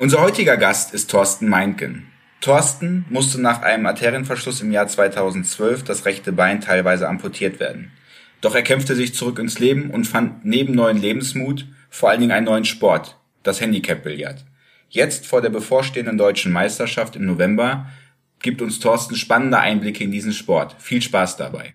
Unser heutiger Gast ist Thorsten Meinken. Thorsten musste nach einem Arterienverschluss im Jahr 2012 das rechte Bein teilweise amputiert werden. Doch er kämpfte sich zurück ins Leben und fand neben neuen Lebensmut vor allen Dingen einen neuen Sport, das Handicap-Billard. Jetzt vor der bevorstehenden deutschen Meisterschaft im November gibt uns Thorsten spannende Einblicke in diesen Sport. Viel Spaß dabei.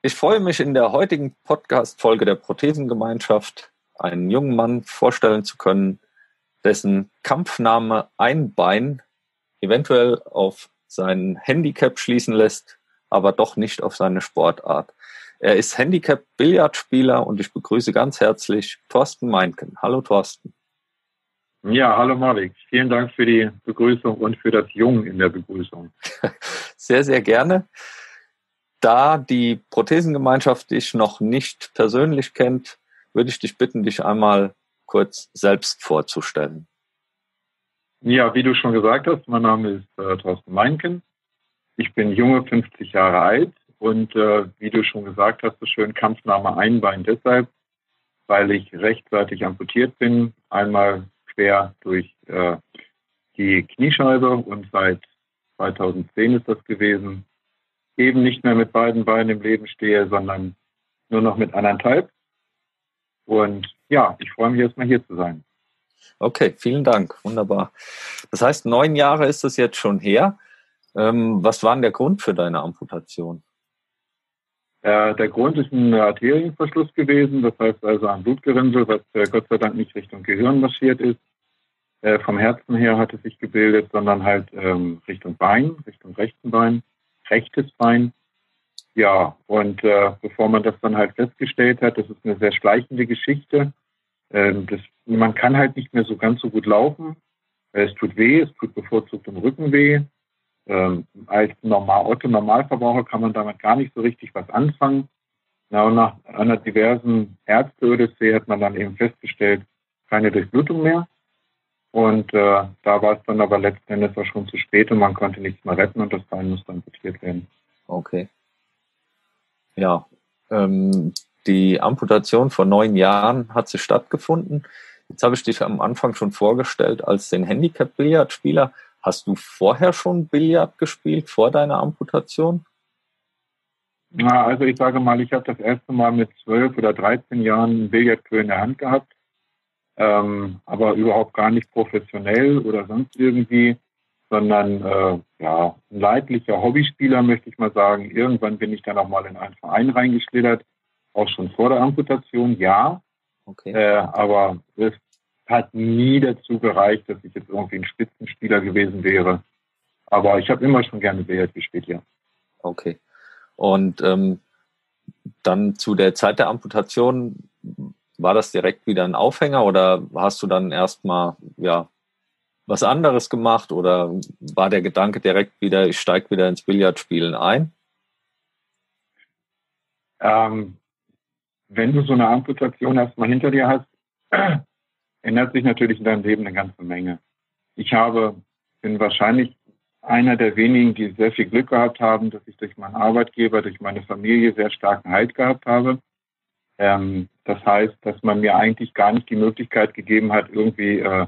Ich freue mich in der heutigen Podcast-Folge der Prothesengemeinschaft einen jungen Mann vorstellen zu können, dessen Kampfname ein Bein eventuell auf sein Handicap schließen lässt, aber doch nicht auf seine Sportart. Er ist Handicap-Billardspieler und ich begrüße ganz herzlich Thorsten Meinken. Hallo Thorsten. Ja, hallo Marek. Vielen Dank für die Begrüßung und für das Jung in der Begrüßung. sehr, sehr gerne. Da die Prothesengemeinschaft dich noch nicht persönlich kennt, würde ich dich bitten, dich einmal kurz selbst vorzustellen. Ja, wie du schon gesagt hast, mein Name ist äh, Thorsten Meinken. Ich bin junge 50 Jahre alt und äh, wie du schon gesagt hast, so schön Kampfname Einbein deshalb, weil ich rechtzeitig amputiert bin, einmal quer durch äh, die Kniescheibe und seit 2010 ist das gewesen eben nicht mehr mit beiden Beinen im Leben stehe, sondern nur noch mit anderthalb. Und ja, ich freue mich erstmal hier zu sein. Okay, vielen Dank. Wunderbar. Das heißt, neun Jahre ist es jetzt schon her. Ähm, was war denn der Grund für deine Amputation? Der Grund ist ein Arterienverschluss gewesen, das heißt also ein Blutgerinnsel, was äh, Gott sei Dank nicht Richtung Gehirn marschiert ist. Äh, vom Herzen her hat es sich gebildet, sondern halt ähm, Richtung Bein, Richtung rechten Bein rechtes Bein. Ja, und äh, bevor man das dann halt festgestellt hat, das ist eine sehr schleichende Geschichte. Ähm, das, man kann halt nicht mehr so ganz so gut laufen. Es tut weh, es tut bevorzugt im Rücken weh. Ähm, als normal, Otto Normalverbraucher kann man damit gar nicht so richtig was anfangen. Na, und nach einer diversen Ärzte-Odyssee hat man dann eben festgestellt, keine Durchblutung mehr. Und äh, da war es dann aber letzten Endes auch schon zu spät und man konnte nichts mehr retten und das Bein musste amputiert werden. Okay. Ja, ähm, die Amputation vor neun Jahren hat sie stattgefunden. Jetzt habe ich dich am Anfang schon vorgestellt als den Handicap-Billardspieler. Hast du vorher schon Billard gespielt, vor deiner Amputation? Na, also ich sage mal, ich habe das erste Mal mit zwölf oder dreizehn Jahren ein in der Hand gehabt ähm, aber überhaupt gar nicht professionell oder sonst irgendwie, sondern äh, ja, ein leidlicher Hobbyspieler, möchte ich mal sagen. Irgendwann bin ich dann auch mal in einen Verein reingeschlittert, auch schon vor der Amputation, ja. Okay. Äh, aber es hat nie dazu gereicht, dass ich jetzt irgendwie ein Spitzenspieler gewesen wäre. Aber ich habe immer schon gerne Billard gespielt, ja. Okay. Und ähm, dann zu der Zeit der Amputation war das direkt wieder ein Aufhänger oder hast du dann erstmal ja was anderes gemacht oder war der Gedanke direkt wieder, ich steige wieder ins Billardspielen ein? Ähm, wenn du so eine Amputation erstmal hinter dir hast, ändert sich natürlich in deinem Leben eine ganze Menge. Ich habe, bin wahrscheinlich einer der wenigen, die sehr viel Glück gehabt haben, dass ich durch meinen Arbeitgeber, durch meine Familie sehr starken Halt gehabt habe. Ähm, das heißt, dass man mir eigentlich gar nicht die Möglichkeit gegeben hat, irgendwie äh,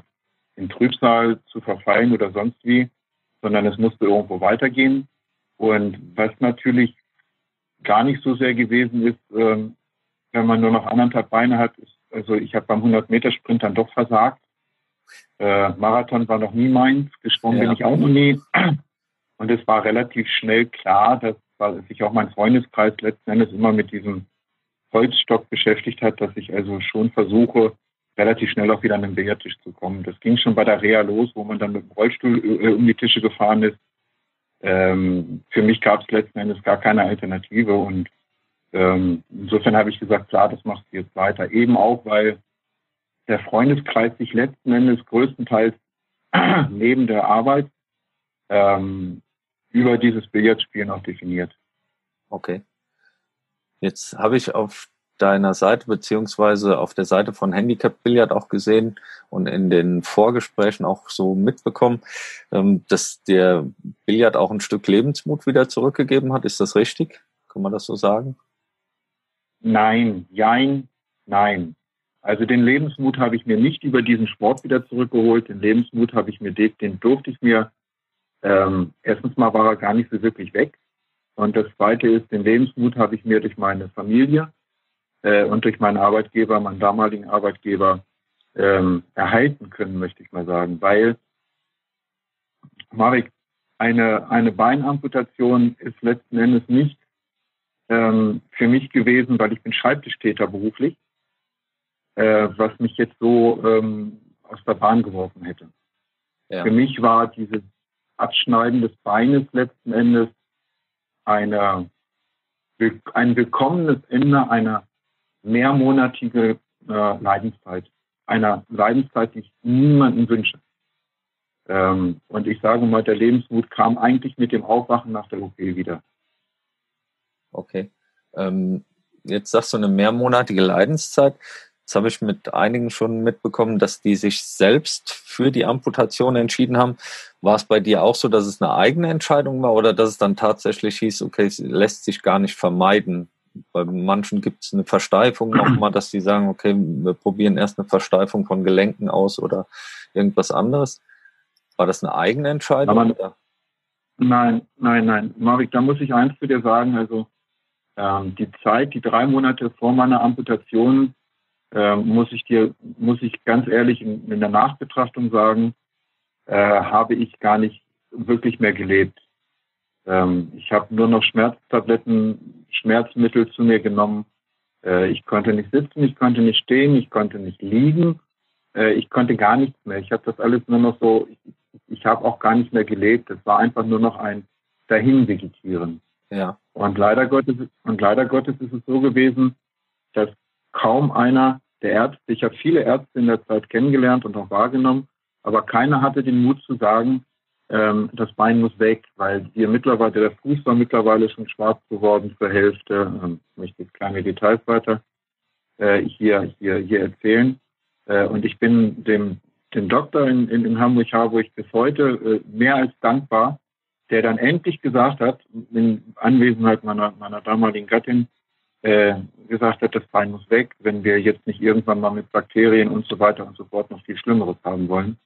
in Trübsal zu verfallen oder sonst wie, sondern es musste irgendwo weitergehen. Und was natürlich gar nicht so sehr gewesen ist, ähm, wenn man nur noch anderthalb Beine hat, ist, also ich habe beim 100-Meter-Sprint dann doch versagt. Äh, Marathon war noch nie meins, gesprungen ja. bin ich auch noch nie. Und es war relativ schnell klar, dass sich auch mein Freundeskreis letzten Endes immer mit diesem Holzstock beschäftigt hat, dass ich also schon versuche, relativ schnell auch wieder an den Billardtisch zu kommen. Das ging schon bei der Reha los, wo man dann mit dem Rollstuhl äh, um die Tische gefahren ist. Ähm, für mich gab es letzten Endes gar keine Alternative und ähm, insofern habe ich gesagt, klar, das machst du jetzt weiter. Eben auch, weil der Freundeskreis sich letzten Endes größtenteils neben der Arbeit ähm, über dieses Billardspiel noch definiert. Okay. Jetzt habe ich auf deiner Seite beziehungsweise auf der Seite von Handicap Billard auch gesehen und in den Vorgesprächen auch so mitbekommen, ähm, dass der Billard auch ein Stück Lebensmut wieder zurückgegeben hat. Ist das richtig? Kann man das so sagen? Nein, jein, nein. Also den Lebensmut habe ich mir nicht über diesen Sport wieder zurückgeholt. Den Lebensmut habe ich mir, den durfte ich mir, ähm, erstens mal war er gar nicht so wirklich weg. Und das zweite ist, den Lebensmut habe ich mir durch meine Familie äh, und durch meinen Arbeitgeber, meinen damaligen Arbeitgeber, ähm, erhalten können, möchte ich mal sagen. Weil, Marek, eine, eine Beinamputation ist letzten Endes nicht ähm, für mich gewesen, weil ich bin Schreibtischtäter beruflich äh, was mich jetzt so ähm, aus der Bahn geworfen hätte. Ja. Für mich war dieses Abschneiden des Beines letzten Endes eine, ein willkommenes Ende einer mehrmonatige äh, Leidenszeit. Einer Leidenszeit, die ich niemandem wünsche. Ähm, und ich sage mal, der Lebensmut kam eigentlich mit dem Aufwachen nach der OP wieder. Okay. Ähm, jetzt sagst du eine mehrmonatige Leidenszeit. Das habe ich mit einigen schon mitbekommen, dass die sich selbst für die Amputation entschieden haben. War es bei dir auch so, dass es eine eigene Entscheidung war oder dass es dann tatsächlich hieß, okay, es lässt sich gar nicht vermeiden? Bei manchen gibt es eine Versteifung nochmal, dass die sagen, okay, wir probieren erst eine Versteifung von Gelenken aus oder irgendwas anderes. War das eine eigene Entscheidung? Man, nein, nein, nein. Marek, da muss ich eins zu dir sagen. Also ähm, die Zeit, die drei Monate vor meiner Amputation äh, muss ich dir, muss ich ganz ehrlich in, in der Nachbetrachtung sagen, äh, habe ich gar nicht wirklich mehr gelebt. Ähm, ich habe nur noch Schmerztabletten, Schmerzmittel zu mir genommen. Äh, ich konnte nicht sitzen, ich konnte nicht stehen, ich konnte nicht liegen, äh, ich konnte gar nichts mehr. Ich habe das alles nur noch so, ich, ich habe auch gar nicht mehr gelebt. Es war einfach nur noch ein Dahinvegetieren. Ja. Und leider Gottes, und leider Gottes ist es so gewesen, dass kaum einer der Ärzte, ich habe viele Ärzte in der Zeit kennengelernt und auch wahrgenommen, aber keiner hatte den Mut zu sagen, ähm, das Bein muss weg, weil hier mittlerweile, der Fuß war mittlerweile schon schwarz geworden zur Hälfte. Ähm, ich möchte jetzt kleine Details weiter äh, hier, hier, hier erzählen. Äh, und ich bin dem, dem Doktor in, in, in Hamburg-Harburg bis heute äh, mehr als dankbar, der dann endlich gesagt hat, in Anwesenheit meiner, meiner damaligen Gattin, äh, gesagt hat, das Bein muss weg, wenn wir jetzt nicht irgendwann mal mit Bakterien und so weiter und so fort noch viel Schlimmeres haben wollen.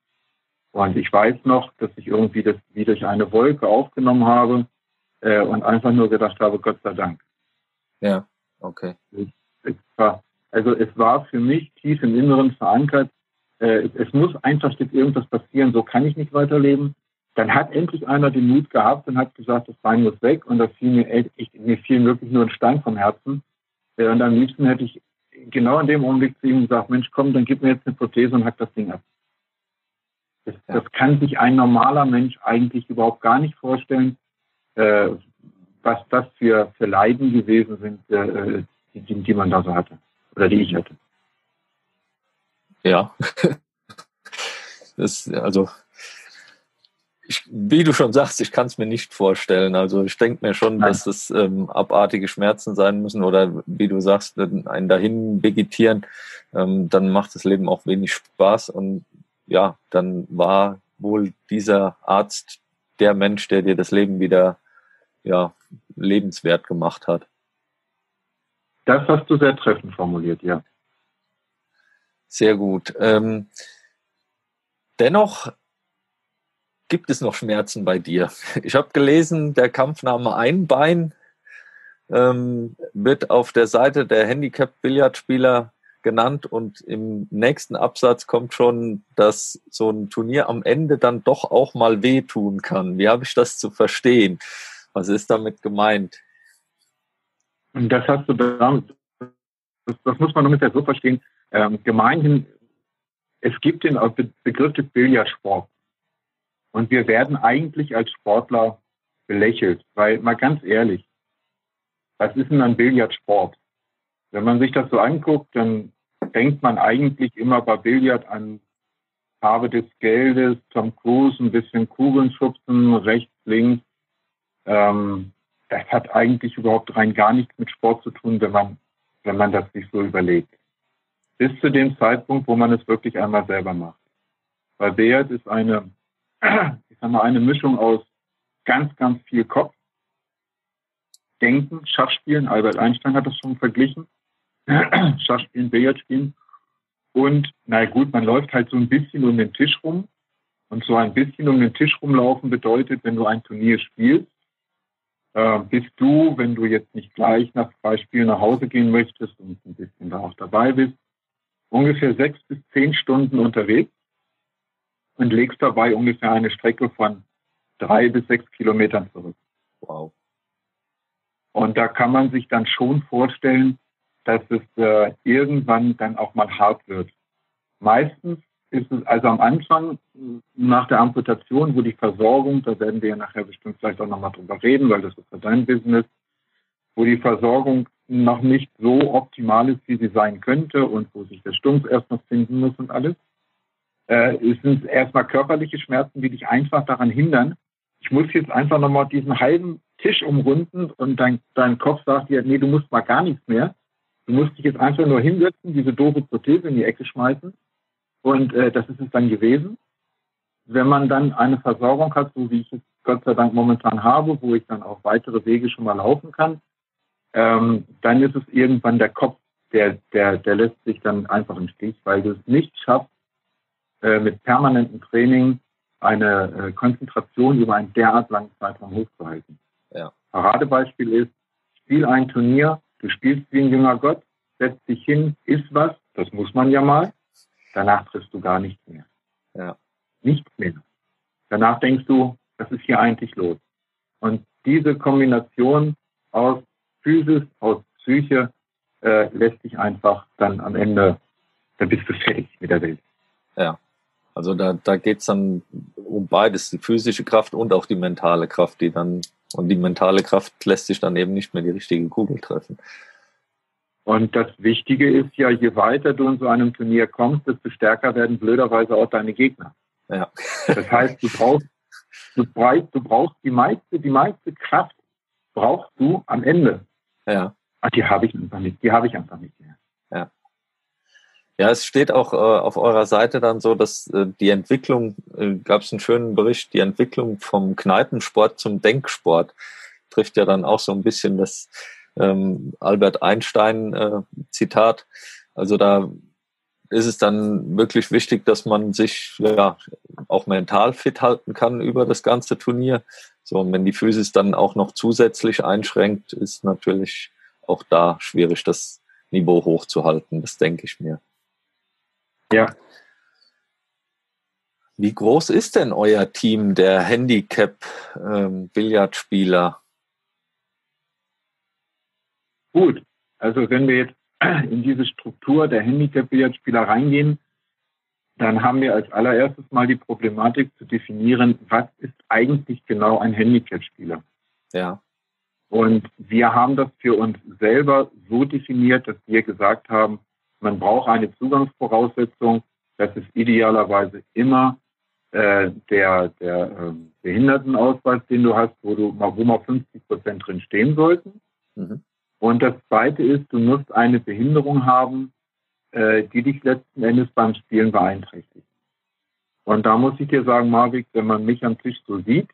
Und ich weiß noch, dass ich irgendwie das wie durch eine Wolke aufgenommen habe äh, und einfach nur gedacht habe, Gott sei Dank. Ja, okay. Also es war für mich tief im Inneren verankert, äh, es, es muss einfach jetzt irgendwas passieren, so kann ich nicht weiterleben. Dann hat endlich einer den Mut gehabt und hat gesagt, das Bein muss weg. Und da fiel mir echt, mir fiel wirklich nur ein Stein vom Herzen. Und am liebsten hätte ich genau in dem Augenblick zu ihm gesagt, Mensch, komm, dann gib mir jetzt eine Prothese und hack das Ding ab. Das, ja. das kann sich ein normaler Mensch eigentlich überhaupt gar nicht vorstellen, äh, was das für, für Leiden gewesen sind, äh, die, die man da so hatte. Oder die ich hatte. Ja. Das, also ich, wie du schon sagst, ich kann es mir nicht vorstellen. Also ich denke mir schon, Nein. dass es ähm, abartige Schmerzen sein müssen oder wie du sagst, ein dahin vegetieren, ähm, dann macht das Leben auch wenig Spaß. Und ja, dann war wohl dieser Arzt der Mensch, der dir das Leben wieder ja, lebenswert gemacht hat. Das hast du sehr treffend formuliert, ja. Sehr gut. Ähm, dennoch gibt es noch Schmerzen bei dir? Ich habe gelesen, der Kampfname Einbein ähm, wird auf der Seite der Handicap-Billardspieler genannt und im nächsten Absatz kommt schon, dass so ein Turnier am Ende dann doch auch mal wehtun kann. Wie habe ich das zu verstehen? Was ist damit gemeint? Das hast du damit, das, das muss man ungefähr so verstehen. Ähm, gemeinhin, es gibt den Begriff des Billardsports. Und wir werden eigentlich als Sportler belächelt, weil mal ganz ehrlich, was ist denn ein Billardsport? Wenn man sich das so anguckt, dann denkt man eigentlich immer bei Billard an Farbe des Geldes, Tom Cruise, ein bisschen Kugeln schubsen, rechts, links. Ähm, das hat eigentlich überhaupt rein gar nichts mit Sport zu tun, wenn man, wenn man das sich so überlegt. Bis zu dem Zeitpunkt, wo man es wirklich einmal selber macht. Weil Billard ist eine, ich sag mal, eine Mischung aus ganz, ganz viel Kopf, Denken, Schachspielen. Albert Einstein hat das schon verglichen. Schachspielen, Billardspielen. Und na gut, man läuft halt so ein bisschen um den Tisch rum. Und so ein bisschen um den Tisch rumlaufen bedeutet, wenn du ein Turnier spielst, äh, bist du, wenn du jetzt nicht gleich nach zwei Spielen nach Hause gehen möchtest und ein bisschen da auch dabei bist, ungefähr sechs bis zehn Stunden unterwegs und legst dabei ungefähr eine Strecke von drei bis sechs Kilometern zurück. Wow. Und da kann man sich dann schon vorstellen, dass es äh, irgendwann dann auch mal hart wird. Meistens ist es also am Anfang nach der Amputation, wo die Versorgung, da werden wir ja nachher bestimmt vielleicht auch nochmal drüber reden, weil das ist ja dein Business, wo die Versorgung noch nicht so optimal ist, wie sie sein könnte und wo sich der Stumpf erst noch finden muss und alles. Äh, es sind erstmal körperliche Schmerzen, die dich einfach daran hindern. Ich muss jetzt einfach nochmal diesen halben Tisch umrunden und dein, dein Kopf sagt dir, nee, du musst mal gar nichts mehr. Du musst dich jetzt einfach nur hinsetzen, diese doofe Prothese in die Ecke schmeißen. Und äh, das ist es dann gewesen. Wenn man dann eine Versorgung hat, so wie ich es Gott sei Dank momentan habe, wo ich dann auch weitere Wege schon mal laufen kann, ähm, dann ist es irgendwann der Kopf, der, der, der lässt sich dann einfach im Stich, weil du es nicht schaffst, äh, mit permanentem Training eine äh, Konzentration über einen derart langen Zeitraum hochzuhalten. Ja. Paradebeispiel ist, spiel ein Turnier, du spielst wie ein junger Gott, setzt dich hin, isst was, das muss man ja mal, danach triffst du gar nichts mehr. Ja. Nichts mehr. Danach denkst du, was ist hier eigentlich los? Und diese Kombination aus Physis, aus Psyche, äh, lässt sich einfach dann am Ende, da bist du fertig mit der Welt. Ja. Also da, da geht's dann um beides, die physische Kraft und auch die mentale Kraft, die dann und die mentale Kraft lässt sich dann eben nicht mehr die richtige Kugel treffen. Und das Wichtige ist ja, je weiter du in so einem Turnier kommst, desto stärker werden blöderweise auch deine Gegner. Ja. Das heißt, du brauchst, du brauchst, du brauchst die meiste, die meiste Kraft brauchst du am Ende. Ja. Ach, die habe ich einfach nicht, die habe ich einfach nicht mehr. Ja. Es steht auch äh, auf eurer Seite dann so, dass äh, die Entwicklung, äh, gab es einen schönen Bericht, die Entwicklung vom Kneipensport zum Denksport trifft ja dann auch so ein bisschen das ähm, Albert Einstein äh. Also da ist es dann wirklich wichtig, dass man sich ja auch mental fit halten kann über das ganze Turnier. So, und wenn die Physis dann auch noch zusätzlich einschränkt, ist natürlich auch da schwierig, das Niveau hochzuhalten. Das denke ich mir. Ja. Wie groß ist denn euer Team der Handicap-Billardspieler? Ähm, Gut, also wenn wir jetzt in diese Struktur der Handicap-Billardspieler reingehen, dann haben wir als allererstes mal die Problematik zu definieren, was ist eigentlich genau ein Handicap-Spieler? Ja. Und wir haben das für uns selber so definiert, dass wir gesagt haben, man braucht eine Zugangsvoraussetzung. Das ist idealerweise immer äh, der, der äh, Behindertenausweis, den du hast, wo, du, wo mal 50 Prozent drin stehen sollten. Mhm. Und das Zweite ist, du musst eine Behinderung haben, äh, die dich letzten Endes beim Spielen beeinträchtigt. Und da muss ich dir sagen, Marvik, wenn man mich am Tisch so sieht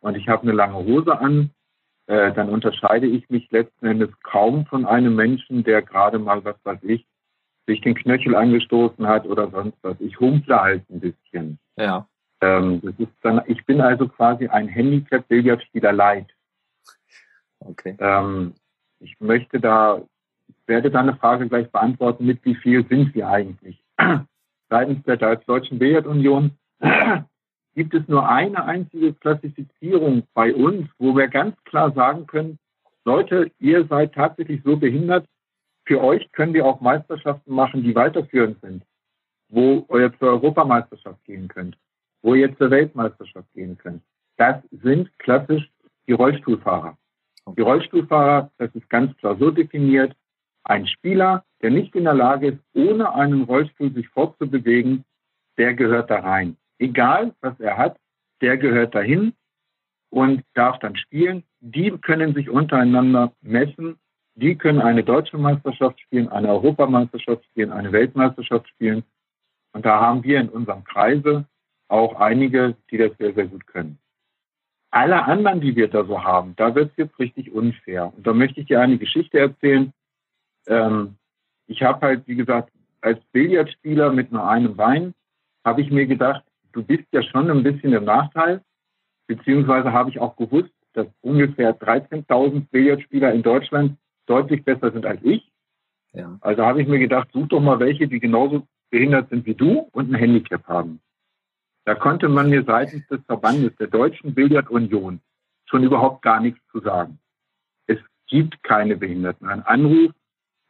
und ich habe eine lange Hose an, äh, dann unterscheide ich mich letzten Endes kaum von einem Menschen, der gerade mal, was weiß ich, sich den Knöchel angestoßen hat oder sonst was. Ich humple halt ein bisschen. Ja. Ähm, das ist dann, ich bin also quasi ein Handicap-Billardspieler light. Okay. Ähm, ich möchte da, ich werde da eine Frage gleich beantworten, mit wie viel sind wir eigentlich? Seitens der Deutschen Billardunion gibt es nur eine einzige Klassifizierung bei uns, wo wir ganz klar sagen können, Leute, ihr seid tatsächlich so behindert, für euch können wir auch Meisterschaften machen, die weiterführend sind, wo ihr zur Europameisterschaft gehen könnt, wo ihr zur Weltmeisterschaft gehen könnt. Das sind klassisch die Rollstuhlfahrer. Die Rollstuhlfahrer, das ist ganz klar so definiert, Ein Spieler, der nicht in der Lage ist, ohne einen Rollstuhl sich fortzubewegen, der gehört da rein. Egal, was er hat, der gehört dahin und darf dann spielen. Die können sich untereinander messen. Die können eine deutsche Meisterschaft spielen, eine Europameisterschaft spielen, eine Weltmeisterschaft spielen. Und da haben wir in unserem Kreise auch einige, die das sehr, sehr gut können. Alle anderen, die wir da so haben, da wird es jetzt richtig unfair. Und da möchte ich dir eine Geschichte erzählen. Ähm, ich habe halt, wie gesagt, als Billardspieler mit nur einem Bein, habe ich mir gedacht, du bist ja schon ein bisschen im Nachteil. Beziehungsweise habe ich auch gewusst, dass ungefähr 13.000 Billardspieler in Deutschland deutlich besser sind als ich. Ja. Also habe ich mir gedacht, such doch mal welche, die genauso behindert sind wie du und ein Handicap haben. Da konnte man mir seitens des Verbandes der Deutschen Billardunion schon überhaupt gar nichts zu sagen. Es gibt keine Behinderten. Ein Anruf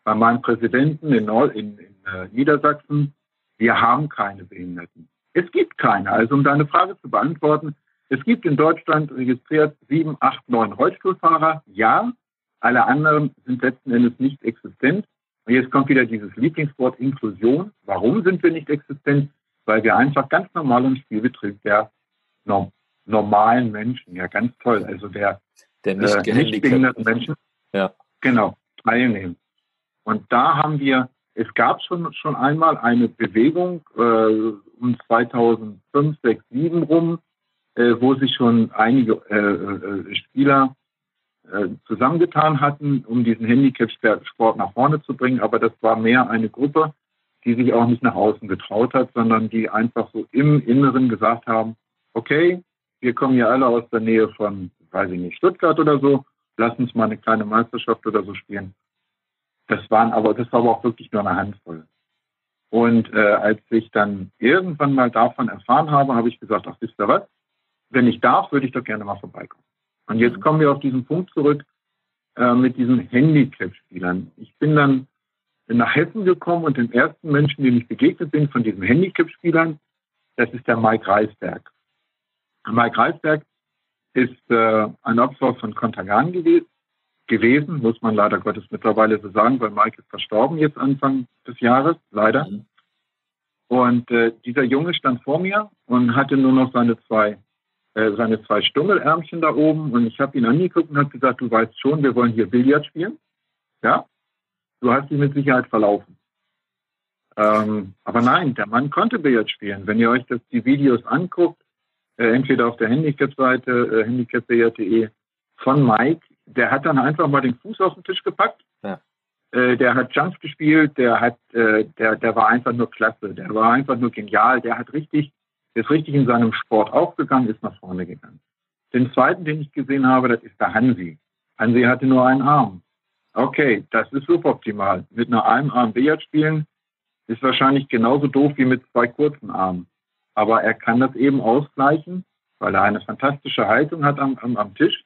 bei meinem Präsidenten in, in, in äh, Niedersachsen, wir haben keine Behinderten. Es gibt keine. Also um deine Frage zu beantworten, es gibt in Deutschland registriert sieben, acht, neun Rollstuhlfahrer. Ja, alle anderen sind letzten Endes nicht existent. Und jetzt kommt wieder dieses Lieblingswort Inklusion. Warum sind wir nicht existent? Weil wir einfach ganz normal im Spielbetrieb der no normalen Menschen, ja ganz toll, also der, der nicht, äh, nicht behinderten Menschen, ja. genau, teilnehmen. Und da haben wir, es gab schon, schon einmal eine Bewegung äh, um 2005, 6, 7 rum, äh, wo sich schon einige äh, äh Spieler zusammengetan hatten, um diesen Handicap-Sport nach vorne zu bringen. Aber das war mehr eine Gruppe, die sich auch nicht nach außen getraut hat, sondern die einfach so im Inneren gesagt haben, okay, wir kommen ja alle aus der Nähe von, weiß ich nicht, Stuttgart oder so, lass uns mal eine kleine Meisterschaft oder so spielen. Das waren aber, das war aber auch wirklich nur eine Handvoll. Und äh, als ich dann irgendwann mal davon erfahren habe, habe ich gesagt, ach, wisst ihr was? Wenn ich darf, würde ich doch gerne mal vorbeikommen. Und jetzt kommen wir auf diesen Punkt zurück äh, mit diesen Handicap-Spielern. Ich bin dann nach Hessen gekommen und den ersten Menschen, dem ich begegnet bin von diesen Handicap-Spielern, das ist der Mike Reisberg. Mike Reisberg ist äh, ein Opfer von Kontergan gewesen, gewesen, muss man leider Gottes mittlerweile so sagen, weil Mike ist verstorben jetzt Anfang des Jahres, leider. Mhm. Und äh, dieser Junge stand vor mir und hatte nur noch seine zwei äh, seine zwei Stummelärmchen da oben und ich habe ihn angeguckt und habe gesagt, du weißt schon, wir wollen hier Billard spielen. Ja, du hast dich mit Sicherheit verlaufen. Ähm, aber nein, der Mann konnte Billard spielen. Wenn ihr euch das, die Videos anguckt, äh, entweder auf der Handicap-Seite, äh, handicapbillard.de von Mike, der hat dann einfach mal den Fuß auf den Tisch gepackt. Ja. Äh, der hat Jumps gespielt, der hat, äh, der, der war einfach nur klasse, der war einfach nur genial, der hat richtig ist richtig in seinem Sport aufgegangen, ist nach vorne gegangen. Den zweiten, den ich gesehen habe, das ist der Hansi. Hansi hatte nur einen Arm. Okay, das ist suboptimal. Mit nur einem Arm Billard spielen ist wahrscheinlich genauso doof wie mit zwei kurzen Armen. Aber er kann das eben ausgleichen, weil er eine fantastische Haltung hat am, am, am Tisch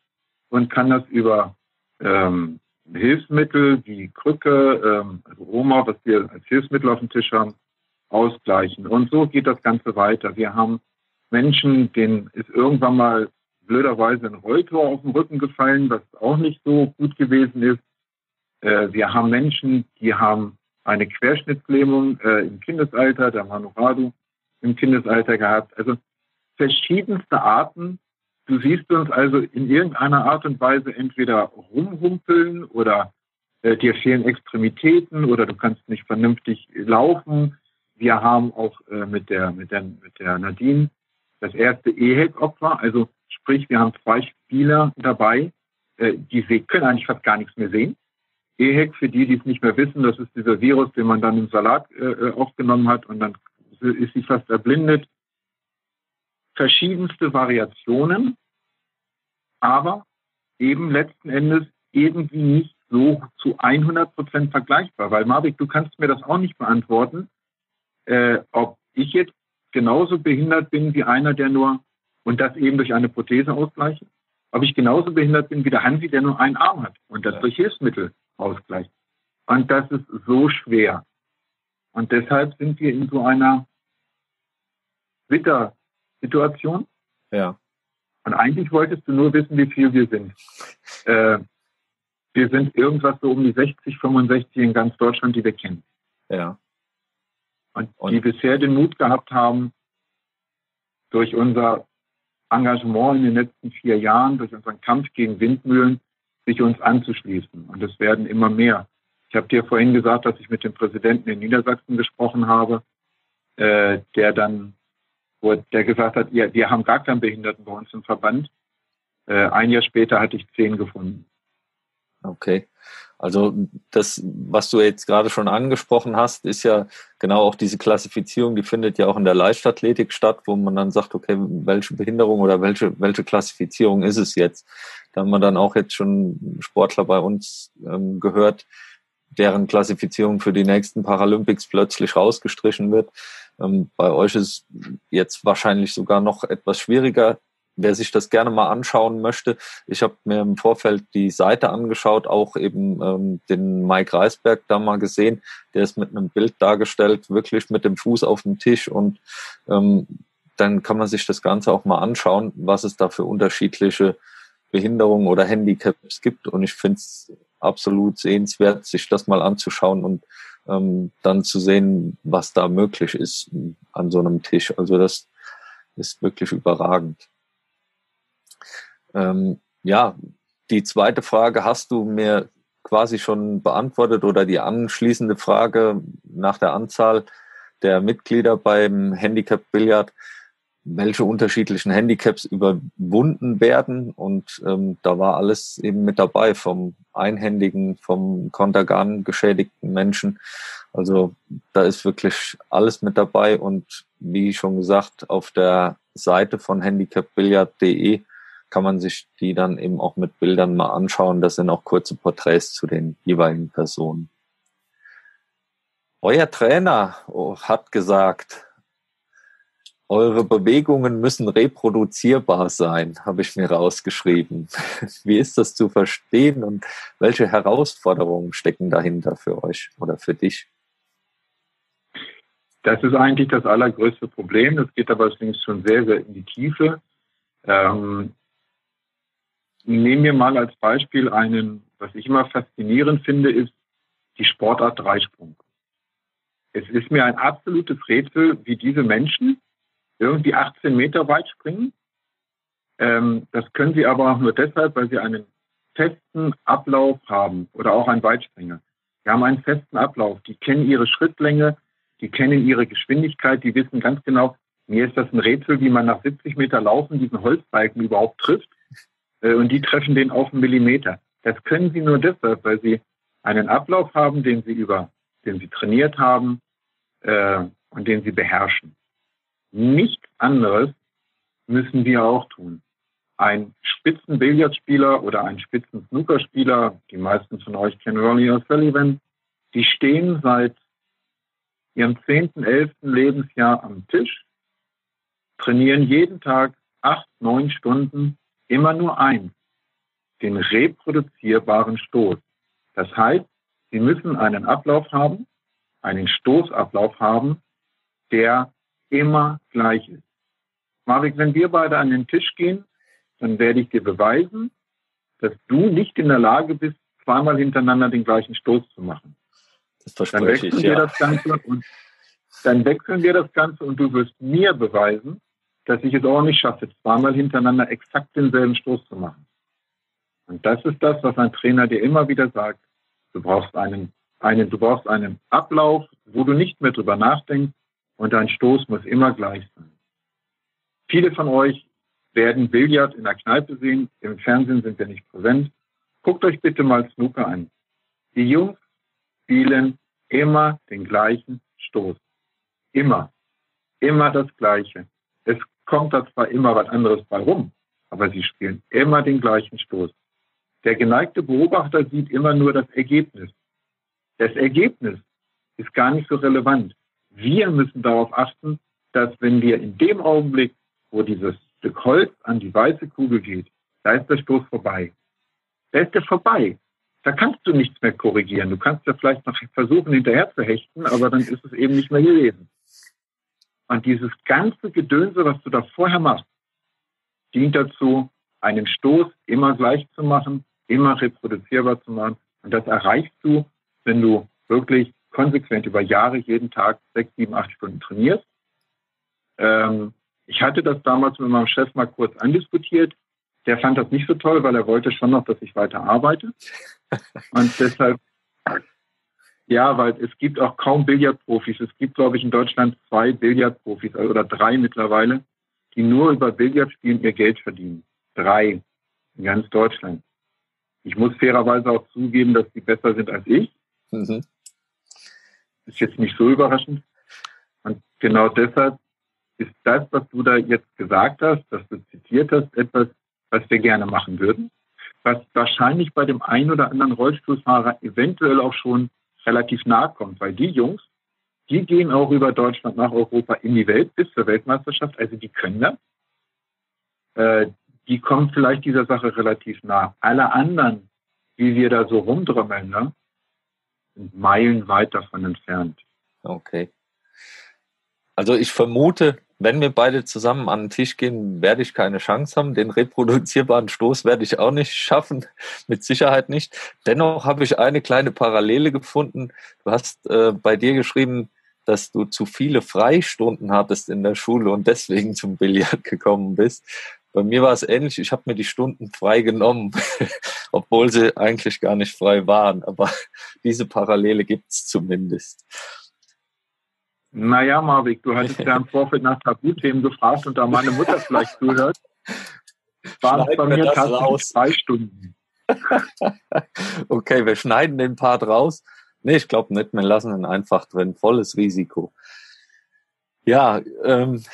und kann das über ähm, Hilfsmittel wie Krücke, ähm, also Oma, was wir als Hilfsmittel auf dem Tisch haben, ausgleichen. Und so geht das Ganze weiter. Wir haben Menschen, denen ist irgendwann mal blöderweise ein Rolltor auf den Rücken gefallen, was auch nicht so gut gewesen ist. Äh, wir haben Menschen, die haben eine Querschnittslähmung äh, im Kindesalter, der Manuradu im Kindesalter gehabt. Also verschiedenste Arten. Du siehst uns also in irgendeiner Art und Weise entweder rumhumpeln oder äh, dir fehlen Extremitäten oder du kannst nicht vernünftig laufen. Wir haben auch äh, mit, der, mit, der, mit der Nadine das erste EHEC-Opfer. Also sprich, wir haben zwei Spieler dabei, äh, die können eigentlich fast gar nichts mehr sehen. EHEC, für die, die es nicht mehr wissen, das ist dieser Virus, den man dann im Salat äh, äh aufgenommen hat und dann ist sie fast erblindet. Verschiedenste Variationen, aber eben letzten Endes irgendwie nicht so zu 100 Prozent vergleichbar. Weil Marvik, du kannst mir das auch nicht beantworten äh, ob ich jetzt genauso behindert bin wie einer, der nur, und das eben durch eine Prothese ausgleiche, ob ich genauso behindert bin wie der Hansi, der nur einen Arm hat und das ja. durch Hilfsmittel ausgleicht. Und das ist so schwer. Und deshalb sind wir in so einer Wittersituation. Ja. Und eigentlich wolltest du nur wissen, wie viel wir sind. Äh, wir sind irgendwas so um die 60, 65 in ganz Deutschland, die wir kennen. Ja. Und, und die bisher den Mut gehabt haben, durch unser Engagement in den letzten vier Jahren, durch unseren Kampf gegen Windmühlen, sich uns anzuschließen. Und es werden immer mehr. Ich habe dir vorhin gesagt, dass ich mit dem Präsidenten in Niedersachsen gesprochen habe, äh, der dann, wo der gesagt hat, ja, wir haben gar keinen Behinderten bei uns im Verband. Äh, ein Jahr später hatte ich zehn gefunden. Okay. Also das, was du jetzt gerade schon angesprochen hast, ist ja genau auch diese Klassifizierung, die findet ja auch in der Leichtathletik statt, wo man dann sagt, okay, welche Behinderung oder welche, welche Klassifizierung ist es jetzt? Da haben wir dann auch jetzt schon Sportler bei uns ähm, gehört, deren Klassifizierung für die nächsten Paralympics plötzlich rausgestrichen wird. Ähm, bei euch ist jetzt wahrscheinlich sogar noch etwas schwieriger wer sich das gerne mal anschauen möchte, ich habe mir im Vorfeld die Seite angeschaut, auch eben ähm, den Mike Reisberg da mal gesehen. Der ist mit einem Bild dargestellt, wirklich mit dem Fuß auf dem Tisch und ähm, dann kann man sich das Ganze auch mal anschauen, was es da für unterschiedliche Behinderungen oder Handicaps gibt. Und ich finde es absolut sehenswert, sich das mal anzuschauen und ähm, dann zu sehen, was da möglich ist an so einem Tisch. Also das ist wirklich überragend. Ähm, ja, die zweite Frage hast du mir quasi schon beantwortet oder die anschließende Frage nach der Anzahl der Mitglieder beim Handicap Billard, welche unterschiedlichen Handicaps überwunden werden. Und ähm, da war alles eben mit dabei, vom einhändigen, vom Kontergan geschädigten Menschen. Also da ist wirklich alles mit dabei. Und wie schon gesagt, auf der Seite von handicapbillard.de kann man sich die dann eben auch mit Bildern mal anschauen. Das sind auch kurze Porträts zu den jeweiligen Personen. Euer Trainer hat gesagt, eure Bewegungen müssen reproduzierbar sein, habe ich mir rausgeschrieben. Wie ist das zu verstehen und welche Herausforderungen stecken dahinter für euch oder für dich? Das ist eigentlich das allergrößte Problem. Das geht aber allerdings schon sehr, sehr in die Tiefe. Ähm, Nehmen wir mal als Beispiel einen, was ich immer faszinierend finde, ist die Sportart Dreisprung. Es ist mir ein absolutes Rätsel, wie diese Menschen irgendwie 18 Meter weit springen. Ähm, das können sie aber auch nur deshalb, weil sie einen festen Ablauf haben oder auch ein Weitspringer. Die haben einen festen Ablauf. Die kennen ihre Schrittlänge, die kennen ihre Geschwindigkeit, die wissen ganz genau, mir ist das ein Rätsel, wie man nach 70 Meter Laufen diesen Holzbalken überhaupt trifft. Äh, und die treffen den auf einen Millimeter. Das können sie nur deshalb, weil sie einen Ablauf haben, den sie über, den sie trainiert haben äh, und den sie beherrschen. Nichts anderes müssen wir auch tun. Ein Spitzenbillardspieler oder ein Spitzen-Snookerspieler, die meisten von euch kennen Ronnie O'Sullivan, die stehen seit ihrem zehnten, elften Lebensjahr am Tisch, trainieren jeden Tag acht, neun Stunden immer nur eins, den reproduzierbaren Stoß. Das heißt, Sie müssen einen Ablauf haben, einen Stoßablauf haben, der immer gleich ist. Marek, wenn wir beide an den Tisch gehen, dann werde ich dir beweisen, dass du nicht in der Lage bist, zweimal hintereinander den gleichen Stoß zu machen. Das dann wechseln ich, wir das Ganze und dann wechseln wir das Ganze und du wirst mir beweisen, dass ich es auch nicht schaffe, zweimal hintereinander exakt denselben Stoß zu machen. Und das ist das, was ein Trainer dir immer wieder sagt. Du brauchst einen, einen, du brauchst einen Ablauf, wo du nicht mehr drüber nachdenkst und dein Stoß muss immer gleich sein. Viele von euch werden Billard in der Kneipe sehen. Im Fernsehen sind wir nicht präsent. Guckt euch bitte mal Snooker an. Die Jungs spielen immer den gleichen Stoß. Immer. Immer das Gleiche. Es kommt da zwar immer was anderes bei rum, aber sie spielen immer den gleichen Stoß. Der geneigte Beobachter sieht immer nur das Ergebnis. Das Ergebnis ist gar nicht so relevant. Wir müssen darauf achten, dass wenn wir in dem Augenblick, wo dieses Stück Holz an die weiße Kugel geht, da ist der Stoß vorbei. Da ist der vorbei. Da kannst du nichts mehr korrigieren. Du kannst ja vielleicht noch versuchen, hinterher zu hechten, aber dann ist es eben nicht mehr gewesen. Und dieses ganze Gedönse, was du da vorher machst, dient dazu, einen Stoß immer gleich zu machen immer reproduzierbar zu machen. Und das erreichst du, wenn du wirklich konsequent über Jahre jeden Tag sechs, sieben, acht Stunden trainierst. Ähm, ich hatte das damals mit meinem Chef mal kurz andiskutiert. Der fand das nicht so toll, weil er wollte schon noch, dass ich weiter arbeite. Und deshalb, ja, weil es gibt auch kaum Billardprofis. Es gibt, glaube ich, in Deutschland zwei Billardprofis oder drei mittlerweile, die nur über Billardspielen ihr Geld verdienen. Drei in ganz Deutschland. Ich muss fairerweise auch zugeben, dass die besser sind als ich. Mhm. Ist jetzt nicht so überraschend. Und genau deshalb ist das, was du da jetzt gesagt hast, dass du zitiert hast, etwas, was wir gerne machen würden, was wahrscheinlich bei dem einen oder anderen Rollstuhlfahrer eventuell auch schon relativ nahe kommt, weil die Jungs, die gehen auch über Deutschland nach Europa in die Welt bis zur Weltmeisterschaft, also die können das. Äh, die kommen vielleicht dieser Sache relativ nah. Alle anderen, wie wir da so rumdrömmeln, ne, sind meilenweit davon entfernt. Okay. Also ich vermute, wenn wir beide zusammen an den Tisch gehen, werde ich keine Chance haben. Den reproduzierbaren Stoß werde ich auch nicht schaffen, mit Sicherheit nicht. Dennoch habe ich eine kleine Parallele gefunden. Du hast äh, bei dir geschrieben, dass du zu viele Freistunden hattest in der Schule und deswegen zum Billard gekommen bist. Bei mir war es ähnlich. Ich habe mir die Stunden frei genommen, obwohl sie eigentlich gar nicht frei waren. Aber diese Parallele gibt es zumindest. Naja, Marvik, du hattest ja im Vorfeld nach Tabuthemen gefragt und da meine Mutter vielleicht zuhört, waren es bei mir tatsächlich raus. zwei Stunden. okay, wir schneiden den Part raus. Nee, ich glaube nicht, wir lassen ihn einfach drin. Volles Risiko. Ja, ähm,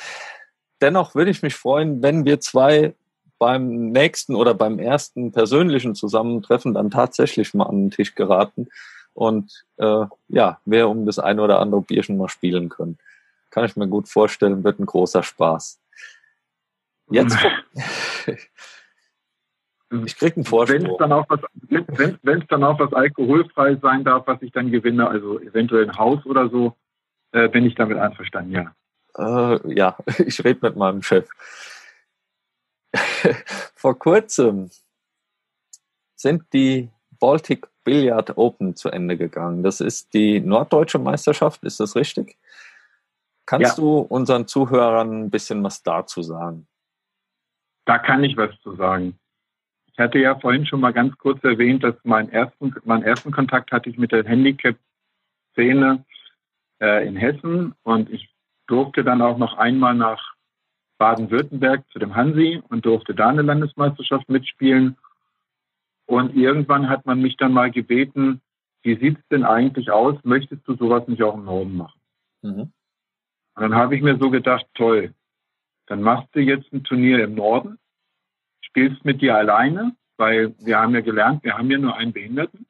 dennoch würde ich mich freuen, wenn wir zwei beim nächsten oder beim ersten persönlichen Zusammentreffen dann tatsächlich mal an den Tisch geraten und äh, ja, wir um das eine oder andere Bierchen mal spielen können. Kann ich mir gut vorstellen, wird ein großer Spaß. Jetzt ich krieg einen Vorsprung. Wenn es dann auch was, wenn, wenn es dann auch was alkoholfrei sein darf, was ich dann gewinne, also eventuell ein Haus oder so, äh, bin ich damit einverstanden, ja. Äh, ja, ich rede mit meinem Chef. Vor kurzem sind die Baltic Billiard Open zu Ende gegangen. Das ist die norddeutsche Meisterschaft, ist das richtig? Kannst ja. du unseren Zuhörern ein bisschen was dazu sagen? Da kann ich was zu sagen. Ich hatte ja vorhin schon mal ganz kurz erwähnt, dass mein ersten, meinen ersten Kontakt hatte ich mit der Handicap-Szene äh, in Hessen und ich durfte dann auch noch einmal nach Baden-Württemberg zu dem Hansi und durfte da eine Landesmeisterschaft mitspielen und irgendwann hat man mich dann mal gebeten, wie sieht es denn eigentlich aus? Möchtest du sowas nicht auch im Norden machen? Mhm. Und dann habe ich mir so gedacht, toll, dann machst du jetzt ein Turnier im Norden, spielst mit dir alleine, weil wir haben ja gelernt, wir haben ja nur einen Behinderten.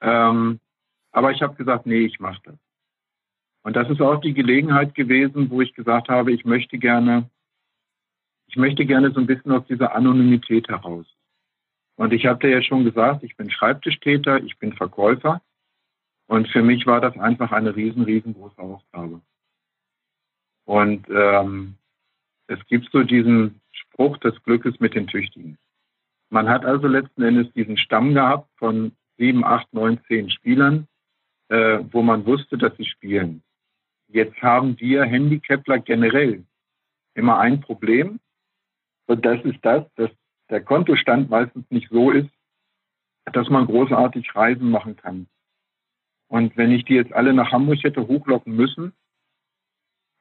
Ähm, aber ich habe gesagt, nee, ich mache das. Und das ist auch die Gelegenheit gewesen, wo ich gesagt habe, ich möchte gerne, ich möchte gerne so ein bisschen aus dieser Anonymität heraus. Und ich habe dir ja schon gesagt, ich bin Schreibtischtäter, ich bin Verkäufer. Und für mich war das einfach eine riesen, riesengroße Aufgabe. Und ähm, es gibt so diesen Spruch des Glückes mit den Tüchtigen. Man hat also letzten Endes diesen Stamm gehabt von sieben, acht, neun, zehn Spielern, äh, wo man wusste, dass sie spielen. Jetzt haben wir Handicapler generell immer ein Problem. Und das ist das, dass der Kontostand meistens nicht so ist, dass man großartig Reisen machen kann. Und wenn ich die jetzt alle nach Hamburg hätte hochlocken müssen,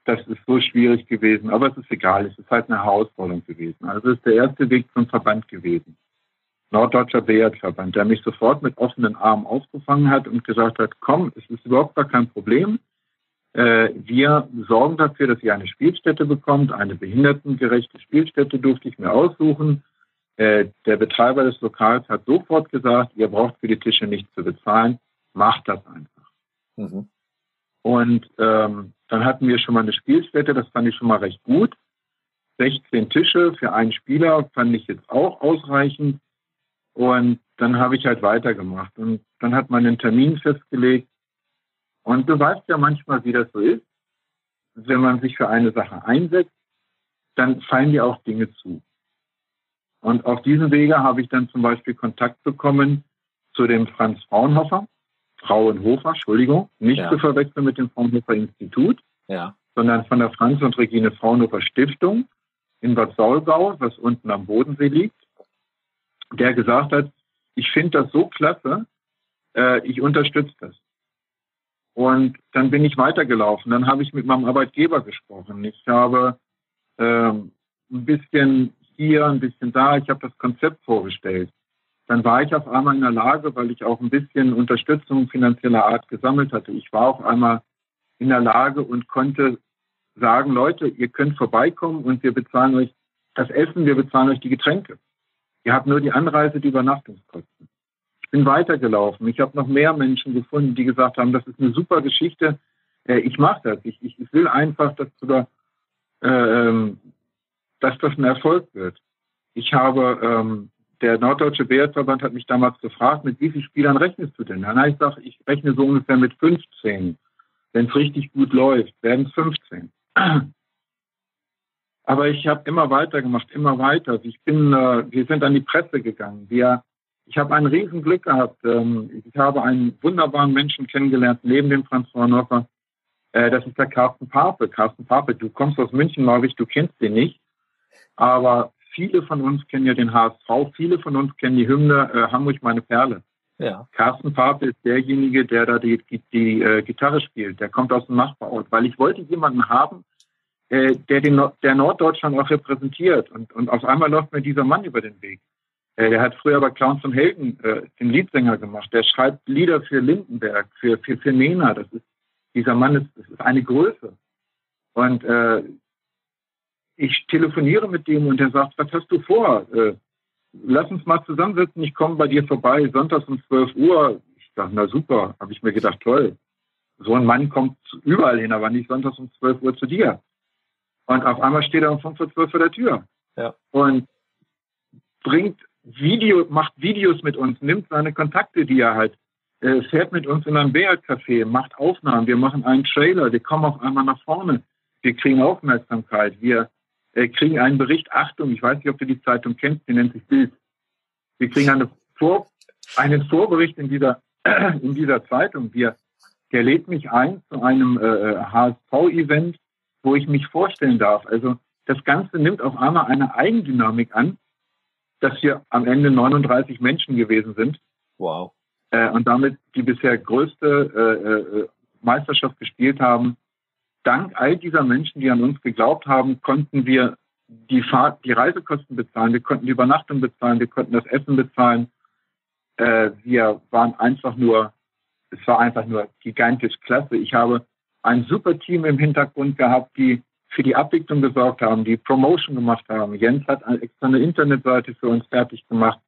das ist so schwierig gewesen. Aber es ist egal, es ist halt eine Herausforderung gewesen. Also es ist der erste Weg zum Verband gewesen. Norddeutscher Billardverband, der mich sofort mit offenen Armen aufgefangen hat und gesagt hat, komm, es ist überhaupt gar kein Problem. Äh, wir sorgen dafür, dass ihr eine Spielstätte bekommt. Eine behindertengerechte Spielstätte durfte ich mir aussuchen. Äh, der Betreiber des Lokals hat sofort gesagt, ihr braucht für die Tische nichts zu bezahlen, macht das einfach. Mhm. Und ähm, dann hatten wir schon mal eine Spielstätte, das fand ich schon mal recht gut. 16 Tische für einen Spieler fand ich jetzt auch ausreichend. Und dann habe ich halt weitergemacht. Und dann hat man einen Termin festgelegt. Und du weißt ja manchmal, wie das so ist. Wenn man sich für eine Sache einsetzt, dann fallen dir auch Dinge zu. Und auf diesem Wege habe ich dann zum Beispiel Kontakt bekommen zu dem Franz Fraunhofer, Fraunhofer, Entschuldigung, nicht ja. zu verwechseln mit dem Fraunhofer Institut, ja. sondern von der Franz und Regine Fraunhofer Stiftung in Bad Saulgau, was unten am Bodensee liegt, der gesagt hat, ich finde das so klasse, äh, ich unterstütze das. Und dann bin ich weitergelaufen. Dann habe ich mit meinem Arbeitgeber gesprochen. Ich habe ähm, ein bisschen hier, ein bisschen da. Ich habe das Konzept vorgestellt. Dann war ich auf einmal in der Lage, weil ich auch ein bisschen Unterstützung finanzieller Art gesammelt hatte. Ich war auf einmal in der Lage und konnte sagen, Leute, ihr könnt vorbeikommen und wir bezahlen euch das Essen, wir bezahlen euch die Getränke. Ihr habt nur die Anreise, die Übernachtungskosten. Ich bin weitergelaufen. Ich habe noch mehr Menschen gefunden, die gesagt haben, das ist eine super Geschichte. Äh, ich mache das. Ich, ich, will einfach, dass, du da, äh, ähm, dass das ein Erfolg wird. Ich habe, ähm, der Norddeutsche Billardverband hat mich damals gefragt, mit wie vielen Spielern rechnest du denn? Habe ich gesagt, ich rechne so ungefähr mit 15. Wenn es richtig gut läuft, werden es 15. Aber ich habe immer weiter gemacht, immer weiter. Ich bin, äh, wir sind an die Presse gegangen. Wir, ich habe ein Riesenglück gehabt. Ähm, ich habe einen wunderbaren Menschen kennengelernt neben dem Franz Fraunhofer. Äh, das ist der Carsten Pape. Carsten Pape, du kommst aus München, glaube ich, du kennst den nicht. Aber viele von uns kennen ja den HSV, viele von uns kennen die Hymne äh, Hamburg meine Perle. Ja. Carsten Pape ist derjenige, der da die, die, die äh, Gitarre spielt. Der kommt aus dem Nachbarort, weil ich wollte jemanden haben, äh, der, den, der Norddeutschland auch repräsentiert. Und, und auf einmal läuft mir dieser Mann über den Weg. Äh, der hat früher bei Clowns zum Helden äh, den Liedsänger gemacht. Der schreibt Lieder für Lindenberg, für, für, für Nena. Das ist, dieser Mann ist, ist eine Größe. Und äh, ich telefoniere mit dem und er sagt, was hast du vor? Äh, lass uns mal zusammensetzen, ich komme bei dir vorbei, sonntags um 12 Uhr. Ich dachte, na super, habe ich mir gedacht, toll. So ein Mann kommt überall hin, aber nicht sonntags um 12 Uhr zu dir. Und auf einmal steht er um 5 Uhr 12 vor der Tür. Ja. Und bringt Video, macht Videos mit uns, nimmt seine Kontakte, die er hat, äh, fährt mit uns in ein BR-Café, macht Aufnahmen, wir machen einen Trailer, wir kommen auf einmal nach vorne, wir kriegen Aufmerksamkeit, wir kriegen einen Bericht, Achtung, ich weiß nicht, ob du die Zeitung kennst, die nennt sich Bild. Wir kriegen eine Vor einen Vorbericht in dieser, in dieser Zeitung. Wir, der lädt mich ein zu einem äh, HSV-Event wo ich mich vorstellen darf. Also das Ganze nimmt auf einmal eine Eigendynamik an, dass wir am Ende 39 Menschen gewesen sind. Wow. Äh, und damit die bisher größte äh, äh, Meisterschaft gespielt haben. Dank all dieser Menschen, die an uns geglaubt haben, konnten wir die, Fahrt, die Reisekosten bezahlen, wir konnten die Übernachtung bezahlen, wir konnten das Essen bezahlen. Äh, wir waren einfach nur, es war einfach nur gigantisch klasse. Ich habe ein super Team im Hintergrund gehabt, die für die Abwicklung gesorgt haben, die Promotion gemacht haben. Jens hat eine Internetseite für uns fertig gemacht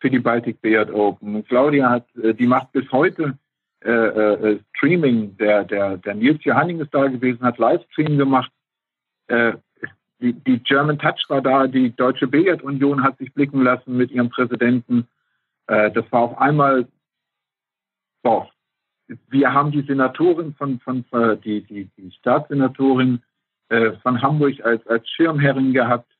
für die Baltic Beard Open. Claudia hat, äh, die macht bis heute äh, äh, Streaming. Der, der, der Nils Johanning ist da gewesen, hat Livestream gemacht. Äh, die, die German Touch war da, die Deutsche Billiard Union hat sich blicken lassen mit ihrem Präsidenten. Äh, das war auf einmal, boah, wir haben die Senatorin von, von äh, die, die, die Staatssenatorin äh, von Hamburg als, als Schirmherrin gehabt.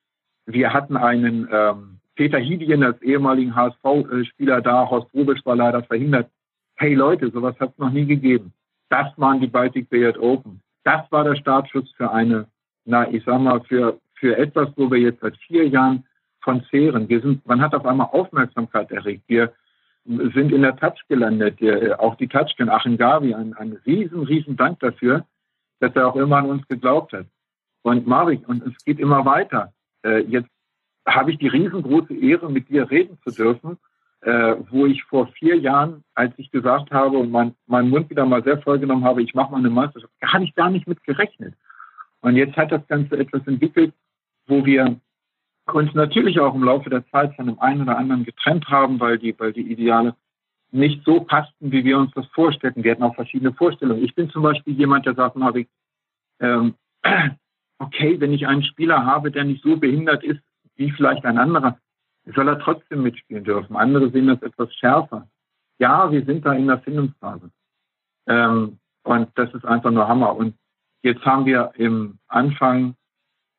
Wir hatten einen ähm, Peter Hidien als ehemaligen HSV-Spieler da. Horst Rubisch war leider verhindert. Hey Leute, sowas hat es noch nie gegeben. Das waren die Baltic Billiard Open. Das war der Startschuss für eine, na, ich sag mal, für, für etwas, wo wir jetzt seit vier Jahren von zehren. Wir sind, man hat auf einmal Aufmerksamkeit erregt. Wir, sind in der Touch gelandet. Auch die Touch in Achim Gavi, ein, ein riesen, riesen Dank dafür, dass er auch immer an uns geglaubt hat. Und Marek, und es geht immer weiter. Äh, jetzt habe ich die riesengroße Ehre, mit dir reden zu dürfen, äh, wo ich vor vier Jahren, als ich gesagt habe und mein, meinen Mund wieder mal sehr voll genommen habe, ich mache mal eine Meisterschaft, gar nicht gar nicht mit gerechnet. Und jetzt hat das Ganze etwas entwickelt, wo wir uns natürlich auch im Laufe der Zeit von dem einen oder anderen getrennt haben, weil die, weil die Ideale nicht so passten, wie wir uns das vorstellten. Wir hatten auch verschiedene Vorstellungen. Ich bin zum Beispiel jemand, der sagt, Marvin, ähm, okay, wenn ich einen Spieler habe, der nicht so behindert ist wie vielleicht ein anderer, soll er trotzdem mitspielen dürfen. Andere sehen das etwas schärfer. Ja, wir sind da in der Findungsphase. Ähm, und das ist einfach nur Hammer. Und jetzt haben wir im Anfang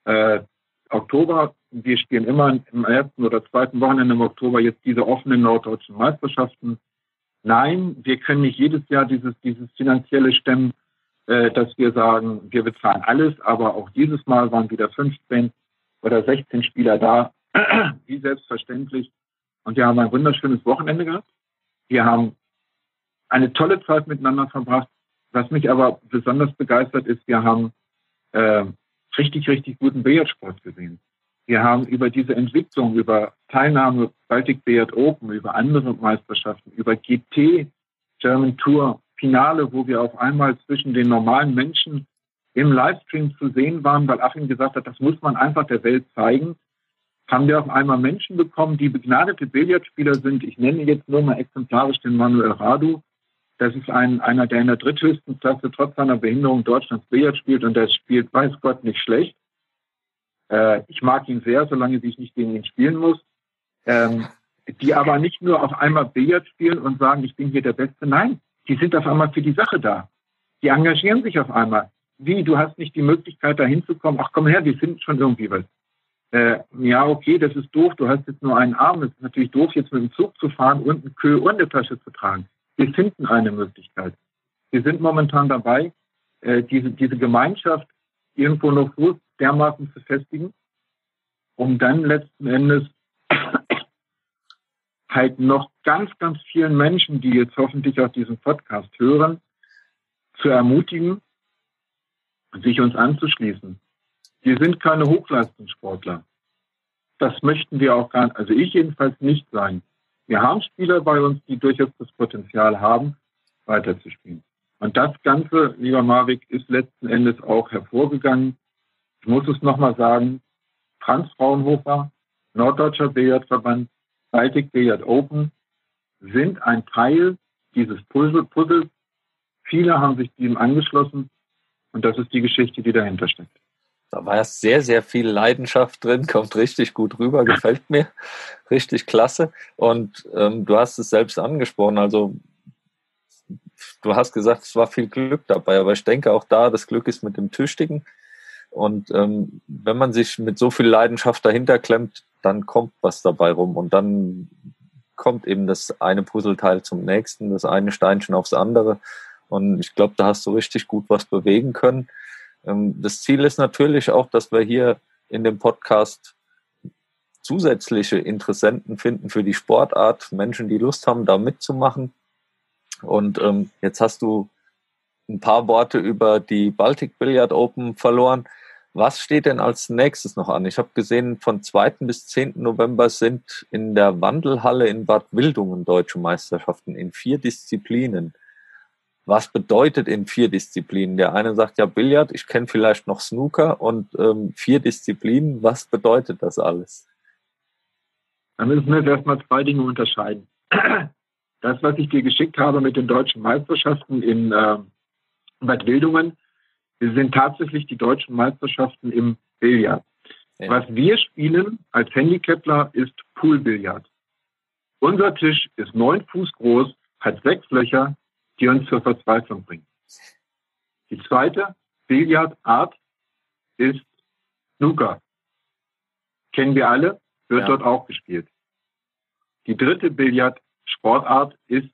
äh, Oktober. Wir spielen immer im ersten oder zweiten Wochenende im Oktober jetzt diese offenen norddeutschen Meisterschaften. Nein, wir können nicht jedes Jahr dieses, dieses finanzielle stemmen, äh, dass wir sagen, wir bezahlen alles, aber auch dieses Mal waren wieder 15 oder 16 Spieler da, wie selbstverständlich. Und wir haben ein wunderschönes Wochenende gehabt. Wir haben eine tolle Zeit miteinander verbracht. Was mich aber besonders begeistert ist, wir haben äh, richtig, richtig guten Billardsport gesehen. Wir haben über diese Entwicklung, über Teilnahme Baltic Billiard Open, über andere Meisterschaften, über GT, German Tour, Finale, wo wir auf einmal zwischen den normalen Menschen im Livestream zu sehen waren, weil Achim gesagt hat, das muss man einfach der Welt zeigen, haben wir auf einmal Menschen bekommen, die begnadete Billardspieler sind. Ich nenne jetzt nur mal exemplarisch den Manuel Radu, das ist ein, einer, der in der dritthöchsten Klasse trotz seiner Behinderung Deutschlands Billard spielt und der spielt, weiß Gott, nicht schlecht. Äh, ich mag ihn sehr, solange ich nicht gegen ihn spielen muss. Ähm, die aber nicht nur auf einmal Billard spielen und sagen, ich bin hier der Beste. Nein, die sind auf einmal für die Sache da. Die engagieren sich auf einmal. Wie, du hast nicht die Möglichkeit, da hinzukommen. Ach, komm her, wir finden schon irgendwie was. Äh, ja, okay, das ist doof. Du hast jetzt nur einen Arm. Es ist natürlich doof, jetzt mit dem Zug zu fahren und einen Kö und eine Tasche zu tragen. Wir finden eine Möglichkeit. Wir sind momentan dabei, äh, diese, diese Gemeinschaft irgendwo noch so dermaßen zu festigen, um dann letzten Endes halt noch ganz, ganz vielen Menschen, die jetzt hoffentlich auch diesen Podcast hören, zu ermutigen, sich uns anzuschließen. Wir sind keine Hochleistungssportler. Das möchten wir auch gar nicht, also ich jedenfalls nicht sein. Wir haben Spieler bei uns, die durchaus das Potenzial haben, weiterzuspielen. Und das Ganze, lieber Marek, ist letzten Endes auch hervorgegangen. Ich muss es nochmal sagen, Franz Fraunhofer, Norddeutscher Billardverband, Baltic Billiard Open sind ein Teil dieses Puzzle Puzzles. Viele haben sich dem angeschlossen und das ist die Geschichte, die dahinter steckt. Da war sehr, sehr viel Leidenschaft drin, kommt richtig gut rüber, gefällt mir. Richtig klasse. Und ähm, du hast es selbst angesprochen, also du hast gesagt, es war viel Glück dabei, aber ich denke auch da, das Glück ist mit dem Tüchtigen. Und ähm, wenn man sich mit so viel Leidenschaft dahinter klemmt, dann kommt was dabei rum und dann kommt eben das eine Puzzleteil zum nächsten, das eine Steinchen aufs andere. Und ich glaube, da hast du richtig gut was bewegen können. Ähm, das Ziel ist natürlich auch, dass wir hier in dem Podcast zusätzliche Interessenten finden für die Sportart, Menschen, die Lust haben, da mitzumachen. Und ähm, jetzt hast du ein paar Worte über die Baltic Billiard Open verloren. Was steht denn als nächstes noch an? Ich habe gesehen, von 2. bis 10. November sind in der Wandelhalle in Bad Wildungen deutsche Meisterschaften in vier Disziplinen was bedeutet in vier Disziplinen? Der eine sagt ja Billard, ich kenne vielleicht noch Snooker und ähm, vier Disziplinen, was bedeutet das alles? Da müssen wir jetzt erstmal zwei Dinge unterscheiden. Das, was ich dir geschickt habe mit den deutschen Meisterschaften in äh, Bad Wildungen, sind tatsächlich die deutschen Meisterschaften im Billard. Ja. Was wir spielen als Handicapler ist Poolbillard. Unser Tisch ist neun Fuß groß, hat sechs Löcher, die uns zur Verzweiflung bringen. Die zweite Billardart ist Snooker. Kennen wir alle, wird ja. dort auch gespielt. Die dritte Billard-Sportart ist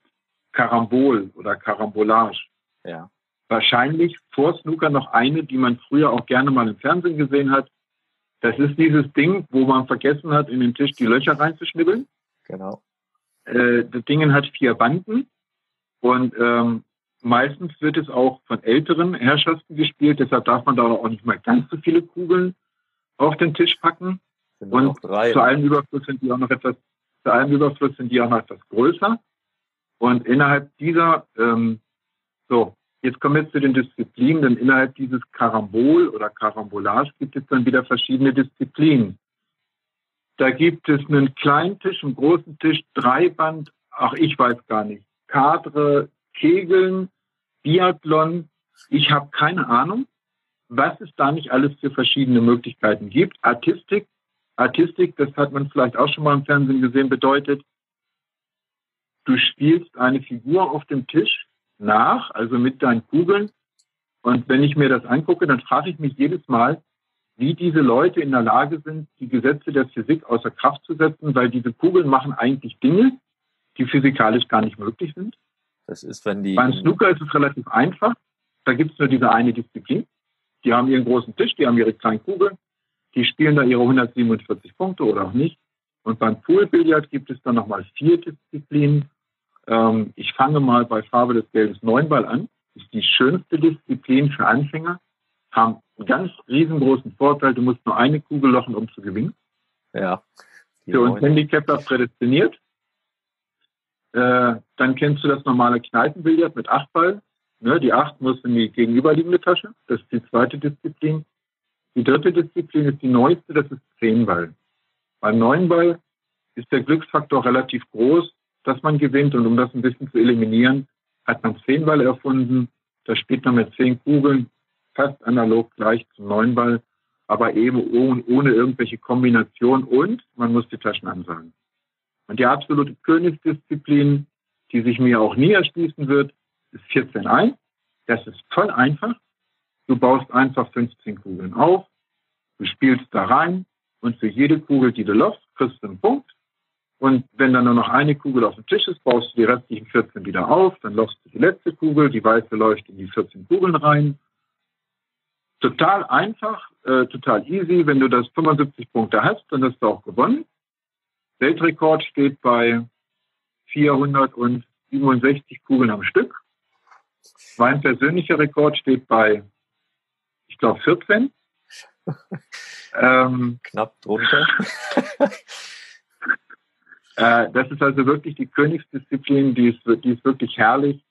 Karambol oder Karambolage. Ja. Wahrscheinlich vor Snooker noch eine, die man früher auch gerne mal im Fernsehen gesehen hat. Das ist dieses Ding, wo man vergessen hat, in den Tisch die Löcher reinzuschnibbeln. Genau. Äh, das Ding hat vier Banden und ähm, meistens wird es auch von älteren Herrschaften gespielt, deshalb darf man da auch nicht mal ganz so viele Kugeln auf den Tisch packen. Sind und drei, zu allem Überfluss sind die auch noch etwas, zu allem Überfluss sind die auch noch etwas größer. Und innerhalb dieser, ähm, so, jetzt kommen wir zu den Disziplinen, denn innerhalb dieses Karambol oder Karambolage gibt es dann wieder verschiedene Disziplinen. Da gibt es einen kleinen Tisch, einen großen Tisch, Dreiband, ach, ich weiß gar nicht. Kadre, Kegeln, Biathlon. Ich habe keine Ahnung, was es da nicht alles für verschiedene Möglichkeiten gibt. Artistik, Artistik, das hat man vielleicht auch schon mal im Fernsehen gesehen, bedeutet, du spielst eine Figur auf dem Tisch nach, also mit deinen Kugeln. Und wenn ich mir das angucke, dann frage ich mich jedes Mal, wie diese Leute in der Lage sind, die Gesetze der Physik außer Kraft zu setzen, weil diese Kugeln machen eigentlich Dinge, die physikalisch gar nicht möglich sind. Das ist, wenn die. Beim Snooker ist es relativ einfach. Da gibt es nur diese eine Disziplin. Die haben ihren großen Tisch, die haben ihre kleinen Kugeln, die spielen da ihre 147 Punkte oder auch nicht. Und beim Poolbillard gibt es dann nochmal vier Disziplinen. Ähm, ich fange mal bei Farbe des Geldes Neunball an. Das ist die schönste Disziplin für Anfänger. Haben einen ganz riesengroßen Vorteil. Du musst nur eine Kugel lochen, um zu gewinnen. Ja. Für uns Handicapper prädestiniert. Äh, dann kennst du das normale Kneipenbillard mit acht Ball. Ne, die acht muss in die gegenüberliegende Tasche. Das ist die zweite Disziplin. Die dritte Disziplin ist die neueste, das ist Zehnball. Beim Neunball ist der Glücksfaktor relativ groß, dass man gewinnt. Und um das ein bisschen zu eliminieren, hat man Zehnball erfunden. Da spielt man mit zehn Kugeln fast analog gleich zum Neunball, aber eben ohne, ohne irgendwelche Kombination und man muss die Taschen ansagen. Und die absolute Königsdisziplin, die sich mir auch nie erschließen wird, ist 14-1. Das ist voll einfach. Du baust einfach 15 Kugeln auf, du spielst da rein und für jede Kugel, die du lochst, kriegst du einen Punkt. Und wenn dann nur noch eine Kugel auf dem Tisch ist, baust du die restlichen 14 wieder auf, dann lochst du die letzte Kugel, die weiße läuft in die 14 Kugeln rein. Total einfach, äh, total easy. Wenn du das 75 Punkte hast, dann hast du auch gewonnen. Weltrekord steht bei 467 Kugeln am Stück. Mein persönlicher Rekord steht bei, ich glaube, 14. ähm, Knapp drunter. äh, das ist also wirklich die Königsdisziplin, die ist, die ist wirklich herrlich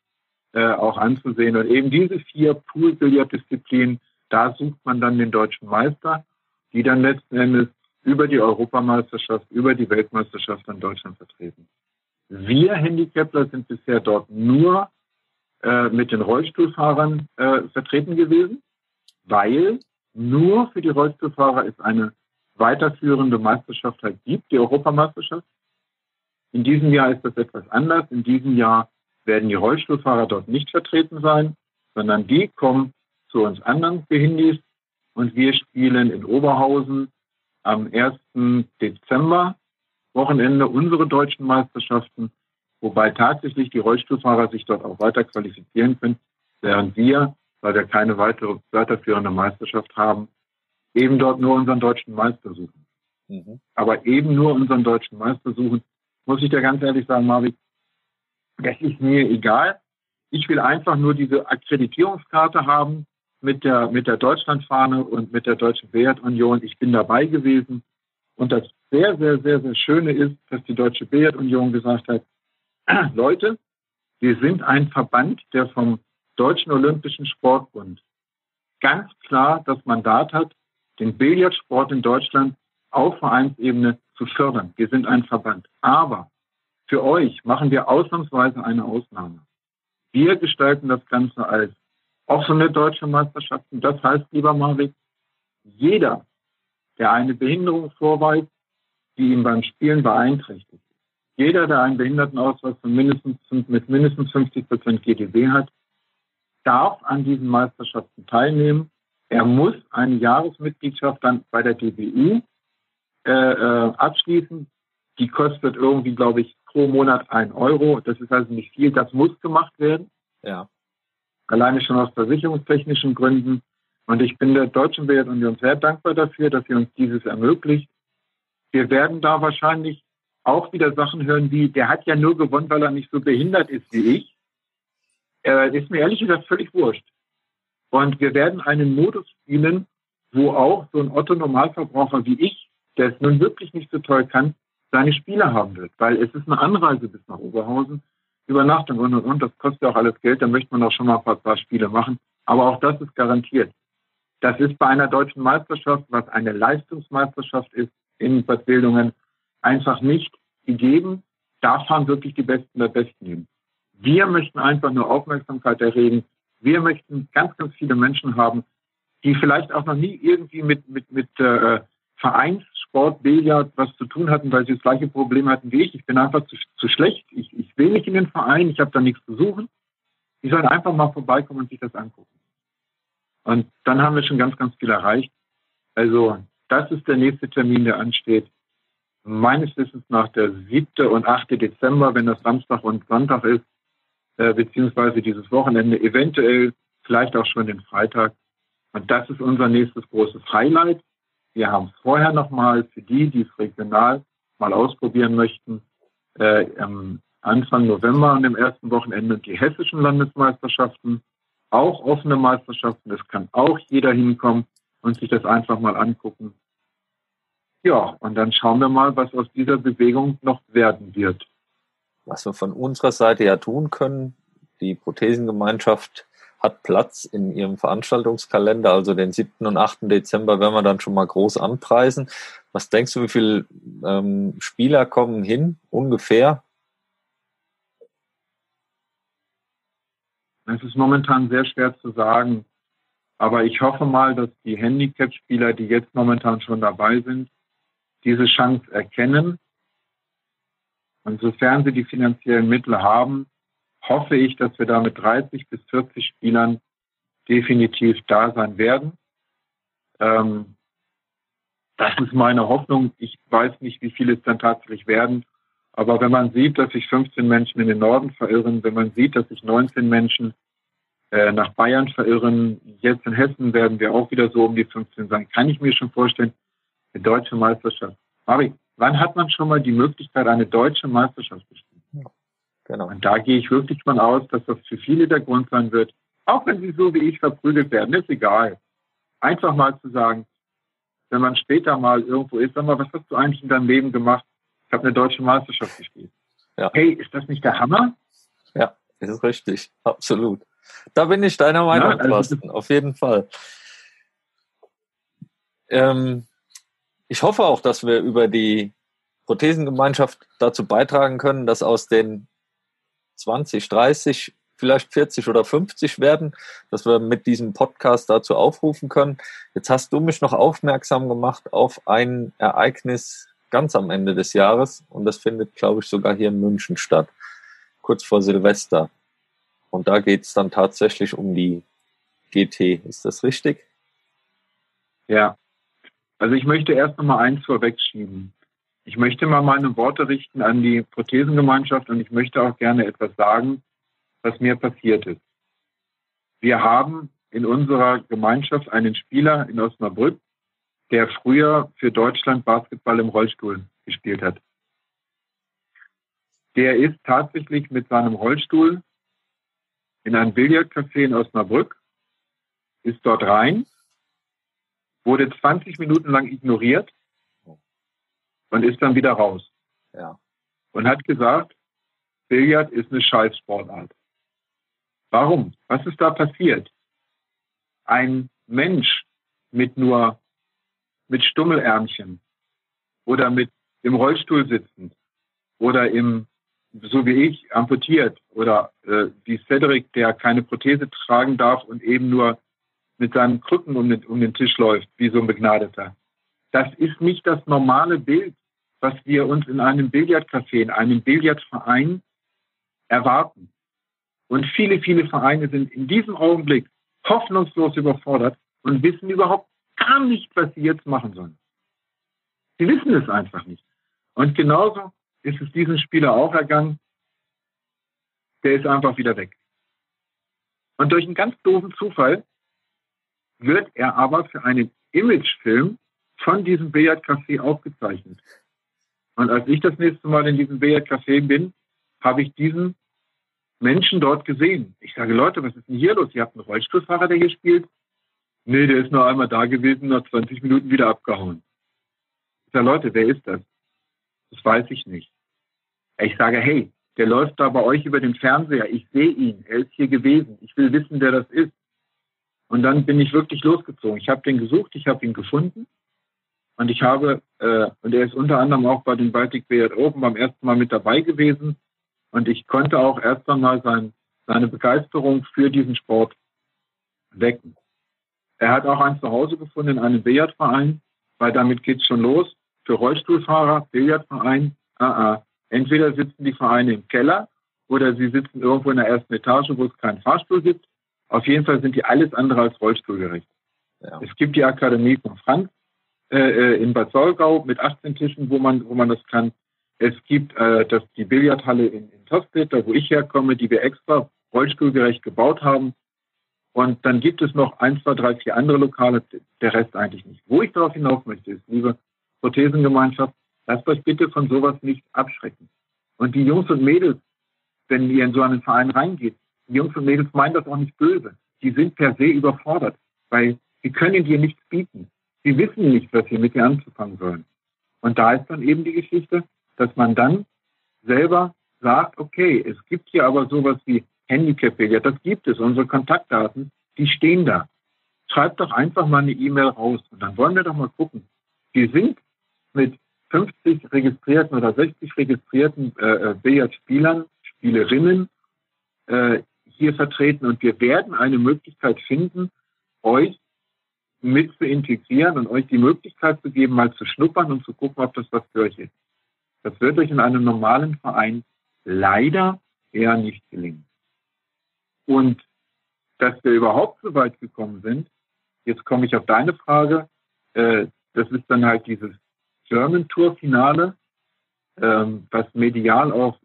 äh, auch anzusehen. Und eben diese vier Pool-Billard-Disziplinen, da sucht man dann den deutschen Meister, die dann letzten Endes über die Europameisterschaft, über die Weltmeisterschaft an Deutschland vertreten. Wir Handicapler sind bisher dort nur äh, mit den Rollstuhlfahrern äh, vertreten gewesen, weil nur für die Rollstuhlfahrer es eine weiterführende Meisterschaft halt gibt, die Europameisterschaft. In diesem Jahr ist das etwas anders. In diesem Jahr werden die Rollstuhlfahrer dort nicht vertreten sein, sondern die kommen zu uns anderen Behindis und wir spielen in Oberhausen am 1. Dezember Wochenende unsere deutschen Meisterschaften, wobei tatsächlich die Rollstuhlfahrer sich dort auch weiter qualifizieren können, während wir, weil wir keine weitere weiterführende Meisterschaft haben, eben dort nur unseren deutschen Meister suchen. Mhm. Aber eben nur unseren deutschen Meister suchen, muss ich dir ganz ehrlich sagen, Marvin, das ist mir egal. Ich will einfach nur diese Akkreditierungskarte haben mit der, mit der Deutschlandfahne und mit der Deutschen Billardunion. Ich bin dabei gewesen. Und das sehr, sehr, sehr, sehr Schöne ist, dass die Deutsche Billardunion gesagt hat, Leute, wir sind ein Verband, der vom Deutschen Olympischen Sportbund ganz klar das Mandat hat, den Billardsport in Deutschland auf Vereinsebene zu fördern. Wir sind ein Verband. Aber für euch machen wir ausnahmsweise eine Ausnahme. Wir gestalten das Ganze als offene deutsche Meisterschaften. Das heißt, lieber Marvin, jeder, der eine Behinderung vorweist, die ihn beim Spielen beeinträchtigt, jeder, der einen Behindertenausweis von mindestens, mit mindestens 50 Prozent GDB hat, darf an diesen Meisterschaften teilnehmen. Er muss eine Jahresmitgliedschaft dann bei der DBU äh, äh, abschließen. Die kostet irgendwie, glaube ich, pro Monat ein Euro. Das ist also nicht viel. Das muss gemacht werden. Ja. Alleine schon aus versicherungstechnischen Gründen. Und ich bin der Deutschen Billardunion sehr dankbar dafür, dass sie uns dieses ermöglicht. Wir werden da wahrscheinlich auch wieder Sachen hören wie, der hat ja nur gewonnen, weil er nicht so behindert ist wie ich. Äh, ist mir ehrlich gesagt völlig wurscht. Und wir werden einen Modus spielen, wo auch so ein Otto-Normalverbraucher wie ich, der es nun wirklich nicht so toll kann, seine Spiele haben wird. Weil es ist eine Anreise bis nach Oberhausen, Übernachtung und und und. Das kostet ja auch alles Geld. Da möchte man auch schon mal ein paar, Spiele machen. Aber auch das ist garantiert. Das ist bei einer deutschen Meisterschaft, was eine Leistungsmeisterschaft ist in Bad Bildungen, einfach nicht gegeben. Da fahren wirklich die Besten der Besten hin. Wir möchten einfach nur Aufmerksamkeit erregen. Wir möchten ganz, ganz viele Menschen haben, die vielleicht auch noch nie irgendwie mit, mit, mit äh, Vereinssport, Billard was zu tun hatten, weil sie das gleiche Problem hatten wie ich. Ich bin einfach zu, zu schlecht. Ich, ich will nicht in den Verein. Ich habe da nichts zu suchen. Die sollen einfach mal vorbeikommen und sich das angucken. Und dann haben wir schon ganz, ganz viel erreicht. Also das ist der nächste Termin, der ansteht. Meines Wissens nach der 7. und 8. Dezember, wenn das Samstag und Sonntag ist, äh, beziehungsweise dieses Wochenende, eventuell vielleicht auch schon den Freitag. Und das ist unser nächstes großes Highlight. Wir haben vorher nochmal für die, die es regional mal ausprobieren möchten, äh, am Anfang November an dem ersten Wochenende die hessischen Landesmeisterschaften, auch offene Meisterschaften. Es kann auch jeder hinkommen und sich das einfach mal angucken. Ja, und dann schauen wir mal, was aus dieser Bewegung noch werden wird. Was wir von unserer Seite ja tun können, die Prothesengemeinschaft hat Platz in ihrem Veranstaltungskalender, also den 7. und 8. Dezember werden wir dann schon mal groß anpreisen. Was denkst du, wie viele ähm, Spieler kommen hin ungefähr? Es ist momentan sehr schwer zu sagen. Aber ich hoffe mal, dass die Handicap-Spieler, die jetzt momentan schon dabei sind, diese Chance erkennen. Und sofern sie die finanziellen Mittel haben, hoffe ich, dass wir da mit 30 bis 40 Spielern definitiv da sein werden. Ähm, das ist meine Hoffnung. Ich weiß nicht, wie viele es dann tatsächlich werden. Aber wenn man sieht, dass sich 15 Menschen in den Norden verirren, wenn man sieht, dass sich 19 Menschen äh, nach Bayern verirren, jetzt in Hessen werden wir auch wieder so um die 15 sein, kann ich mir schon vorstellen, eine deutsche Meisterschaft. Mari, wann hat man schon mal die Möglichkeit, eine deutsche Meisterschaft zu spielen? Genau. Und da gehe ich wirklich von aus, dass das für viele der Grund sein wird, auch wenn sie so wie ich verprügelt werden, ist egal. Einfach mal zu sagen, wenn man später mal irgendwo ist, sag mal, was hast du eigentlich in deinem Leben gemacht? Ich habe eine deutsche Meisterschaft gespielt. Ja. Hey, ist das nicht der Hammer? Ja, ist richtig, absolut. Da bin ich deiner Meinung, ja, also Thorsten, auf jeden Fall. Ähm, ich hoffe auch, dass wir über die Prothesengemeinschaft dazu beitragen können, dass aus den 20, 30, vielleicht 40 oder 50 werden, dass wir mit diesem Podcast dazu aufrufen können. Jetzt hast du mich noch aufmerksam gemacht auf ein Ereignis ganz am Ende des Jahres und das findet, glaube ich, sogar hier in München statt, kurz vor Silvester. Und da geht es dann tatsächlich um die GT. Ist das richtig? Ja. Also ich möchte erst noch mal eins vorwegschieben. Ich möchte mal meine Worte richten an die Prothesengemeinschaft und ich möchte auch gerne etwas sagen, was mir passiert ist. Wir haben in unserer Gemeinschaft einen Spieler in Osnabrück, der früher für Deutschland Basketball im Rollstuhl gespielt hat. Der ist tatsächlich mit seinem Rollstuhl in ein Billardcafé in Osnabrück, ist dort rein, wurde 20 Minuten lang ignoriert und ist dann wieder raus. Ja. Und hat gesagt, Billard ist eine Scheißsportart. Warum? Was ist da passiert? Ein Mensch mit nur mit Stummelärmchen oder mit im Rollstuhl sitzend oder im so wie ich, amputiert oder äh, wie Cedric, der keine Prothese tragen darf und eben nur mit seinen Krücken um den, um den Tisch läuft, wie so ein Begnadeter. Das ist nicht das normale Bild, was wir uns in einem Billardcafé, in einem Billardverein erwarten. Und viele, viele Vereine sind in diesem Augenblick hoffnungslos überfordert und wissen überhaupt gar nicht, was sie jetzt machen sollen. Sie wissen es einfach nicht. Und genauso ist es diesem Spieler auch ergangen. Der ist einfach wieder weg. Und durch einen ganz doofen Zufall wird er aber für einen Imagefilm von diesem Billardcafé aufgezeichnet. Und als ich das nächste Mal in diesem Billardcafé bin, habe ich diesen Menschen dort gesehen. Ich sage, Leute, was ist denn hier los? Ihr habt einen Rollstuhlfahrer, der hier spielt? Nee, der ist nur einmal da gewesen, nach 20 Minuten wieder abgehauen. Ich sage, Leute, wer ist das? Das weiß ich nicht. Ich sage, hey, der läuft da bei euch über den Fernseher. Ich sehe ihn. Er ist hier gewesen. Ich will wissen, wer das ist. Und dann bin ich wirklich losgezogen. Ich habe den gesucht, ich habe ihn gefunden. Und ich habe, äh, und er ist unter anderem auch bei den Baltic Billiard Open beim ersten Mal mit dabei gewesen. Und ich konnte auch erst einmal sein, seine Begeisterung für diesen Sport wecken. Er hat auch ein Zuhause gefunden in einem Billardverein, weil damit geht's schon los. Für Rollstuhlfahrer, Billardverein, ah, ah. Entweder sitzen die Vereine im Keller oder sie sitzen irgendwo in der ersten Etage, wo es keinen Fahrstuhl gibt. Auf jeden Fall sind die alles andere als rollstuhlgerecht. Ja. Es gibt die Akademie von Franz, äh, äh in Bad Solgau mit 18 Tischen, wo man, wo man das kann. Es gibt äh, das, die Billardhalle in, in Tostedt, wo ich herkomme, die wir extra rollstuhlgerecht gebaut haben. Und dann gibt es noch ein, zwei, drei, vier andere Lokale, der Rest eigentlich nicht. Wo ich darauf hinaus möchte, ist, liebe Prothesengemeinschaft, lasst euch bitte von sowas nicht abschrecken. Und die Jungs und Mädels, wenn ihr in so einen Verein reingeht, die Jungs und Mädels meinen das auch nicht böse. Die sind per se überfordert, weil sie können dir nichts bieten. Sie wissen nicht, was sie mit dir anzufangen sollen. Und da ist dann eben die Geschichte, dass man dann selber sagt, okay, es gibt hier aber sowas wie Handicap ja, das gibt es. Unsere Kontaktdaten, die stehen da. Schreibt doch einfach mal eine E-Mail raus und dann wollen wir doch mal gucken. Wir sind mit 50 registrierten oder 60 registrierten äh, äh, Billardspielern, Spielerinnen äh, hier vertreten und wir werden eine Möglichkeit finden, euch mit zu integrieren und euch die Möglichkeit zu geben, mal zu schnuppern und zu gucken, ob das was für euch ist. Das wird euch in einem normalen Verein leider eher nicht gelingen. Und dass wir überhaupt so weit gekommen sind, jetzt komme ich auf deine Frage, äh, das ist dann halt dieses German Tour Finale, ähm, was medial auch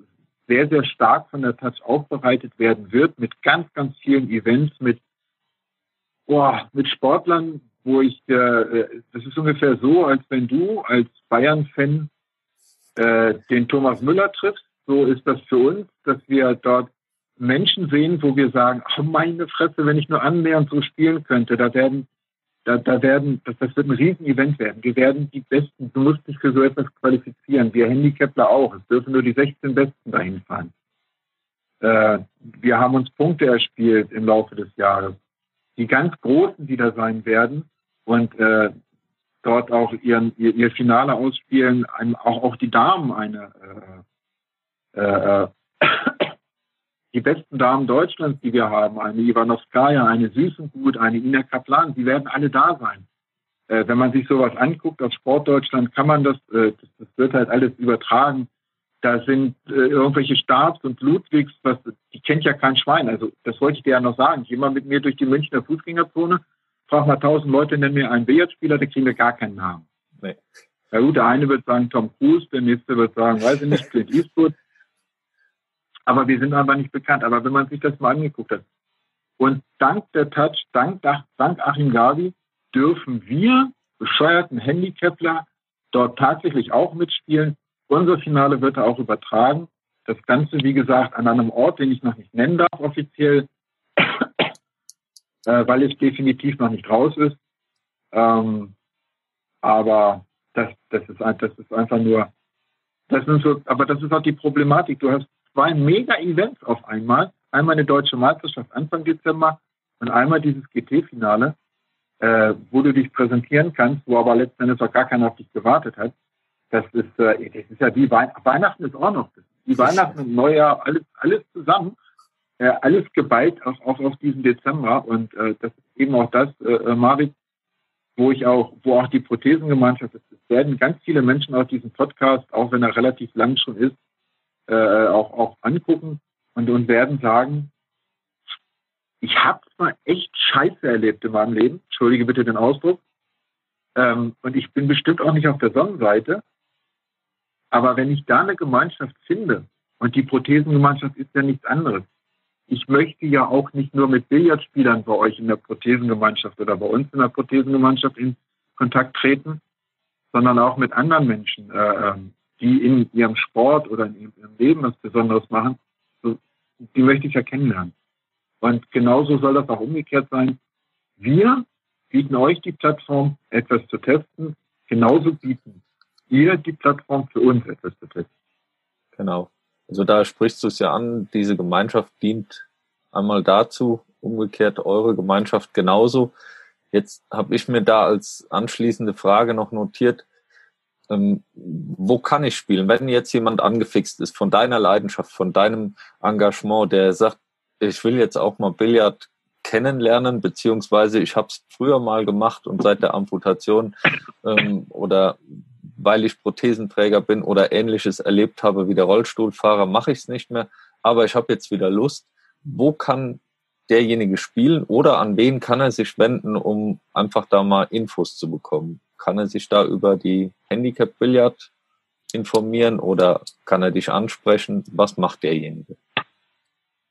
sehr, sehr stark von der Touch aufbereitet werden wird, mit ganz, ganz vielen Events, mit, boah, mit Sportlern, wo ich, äh, das ist ungefähr so, als wenn du als Bayern-Fan äh, den Thomas Müller triffst. So ist das für uns, dass wir dort Menschen sehen, wo wir sagen, oh meine Fresse, wenn ich nur annähernd so spielen könnte, da werden, da, da werden, das, das wird ein Riesenevent werden. Wir werden die Besten, du musst dich für so etwas qualifizieren. Wir Handicapler auch. Es dürfen nur die 16 Besten dahin fahren. Äh, wir haben uns Punkte erspielt im Laufe des Jahres. Die ganz Großen, die da sein werden und äh, dort auch ihren, ihr, ihr Finale ausspielen, auch, auch die Damen eine äh, äh, äh die besten Damen Deutschlands, die wir haben, eine Ivanowskaja, eine Süßengut, eine Ina Kaplan, die werden alle da sein. Äh, wenn man sich sowas anguckt aus Sportdeutschland, kann man das, äh, das, das, wird halt alles übertragen. Da sind äh, irgendwelche Stabs und Ludwigs, was, die kennt ja kein Schwein. Also das wollte ich dir ja noch sagen. Geh mal mit mir durch die Münchner Fußgängerzone, frag mal tausend Leute, nenn mir einen Billardspieler, da kriegen wir gar keinen Namen. Nee. Ja gut, der eine wird sagen Tom Cruise, der nächste wird sagen, weiß ich nicht, Clint Eastwood aber wir sind einfach nicht bekannt. Aber wenn man sich das mal angeguckt hat, und dank der Touch, dank, dank Achim Gavi, dürfen wir bescheuerten Handicapler dort tatsächlich auch mitspielen. Unser Finale wird da auch übertragen. Das Ganze, wie gesagt, an einem Ort, den ich noch nicht nennen darf offiziell, äh, weil es definitiv noch nicht raus ist. Ähm, aber das, das, ist, das ist einfach nur, das sind so, aber das ist auch die Problematik. Du hast zwei Mega-Events auf einmal. Einmal eine deutsche Meisterschaft Anfang Dezember und einmal dieses GT-Finale, äh, wo du dich präsentieren kannst, wo aber letzten Endes auch gar keiner auf dich gewartet hat. Das ist, äh, das ist ja wie Wei Weihnachten ist auch noch. Wie Weihnachten und Neujahr, alles, alles zusammen, äh, alles geballt auch, auch auf diesen Dezember. Und äh, das ist eben auch das, äh, äh Marit, wo ich auch, wo auch die Prothesengemeinschaft ist. Es werden ganz viele Menschen aus diesem Podcast, auch wenn er relativ lang schon ist, äh, auch, auch angucken und, und werden sagen, ich habe zwar echt Scheiße erlebt in meinem Leben, entschuldige bitte den Ausdruck, ähm, und ich bin bestimmt auch nicht auf der Sonnenseite, aber wenn ich da eine Gemeinschaft finde, und die Prothesengemeinschaft ist ja nichts anderes, ich möchte ja auch nicht nur mit Billardspielern bei euch in der Prothesengemeinschaft oder bei uns in der Prothesengemeinschaft in Kontakt treten, sondern auch mit anderen Menschen. Äh, ähm, die in ihrem Sport oder in ihrem Leben was Besonderes machen, so, die möchte ich ja kennenlernen. Und genauso soll das auch umgekehrt sein. Wir bieten euch die Plattform, etwas zu testen. Genauso bieten ihr die Plattform für uns, etwas testen. Genau. Also da sprichst du es ja an, diese Gemeinschaft dient einmal dazu, umgekehrt eure Gemeinschaft genauso. Jetzt habe ich mir da als anschließende Frage noch notiert, ähm, wo kann ich spielen? Wenn jetzt jemand angefixt ist von deiner Leidenschaft, von deinem Engagement, der sagt, ich will jetzt auch mal Billard kennenlernen, beziehungsweise ich habe es früher mal gemacht und seit der Amputation ähm, oder weil ich Prothesenträger bin oder ähnliches erlebt habe wie der Rollstuhlfahrer, mache ich es nicht mehr. Aber ich habe jetzt wieder Lust. Wo kann derjenige spielen oder an wen kann er sich wenden, um einfach da mal Infos zu bekommen? Kann er sich da über die Handicap-Billard informieren oder kann er dich ansprechen? Was macht derjenige?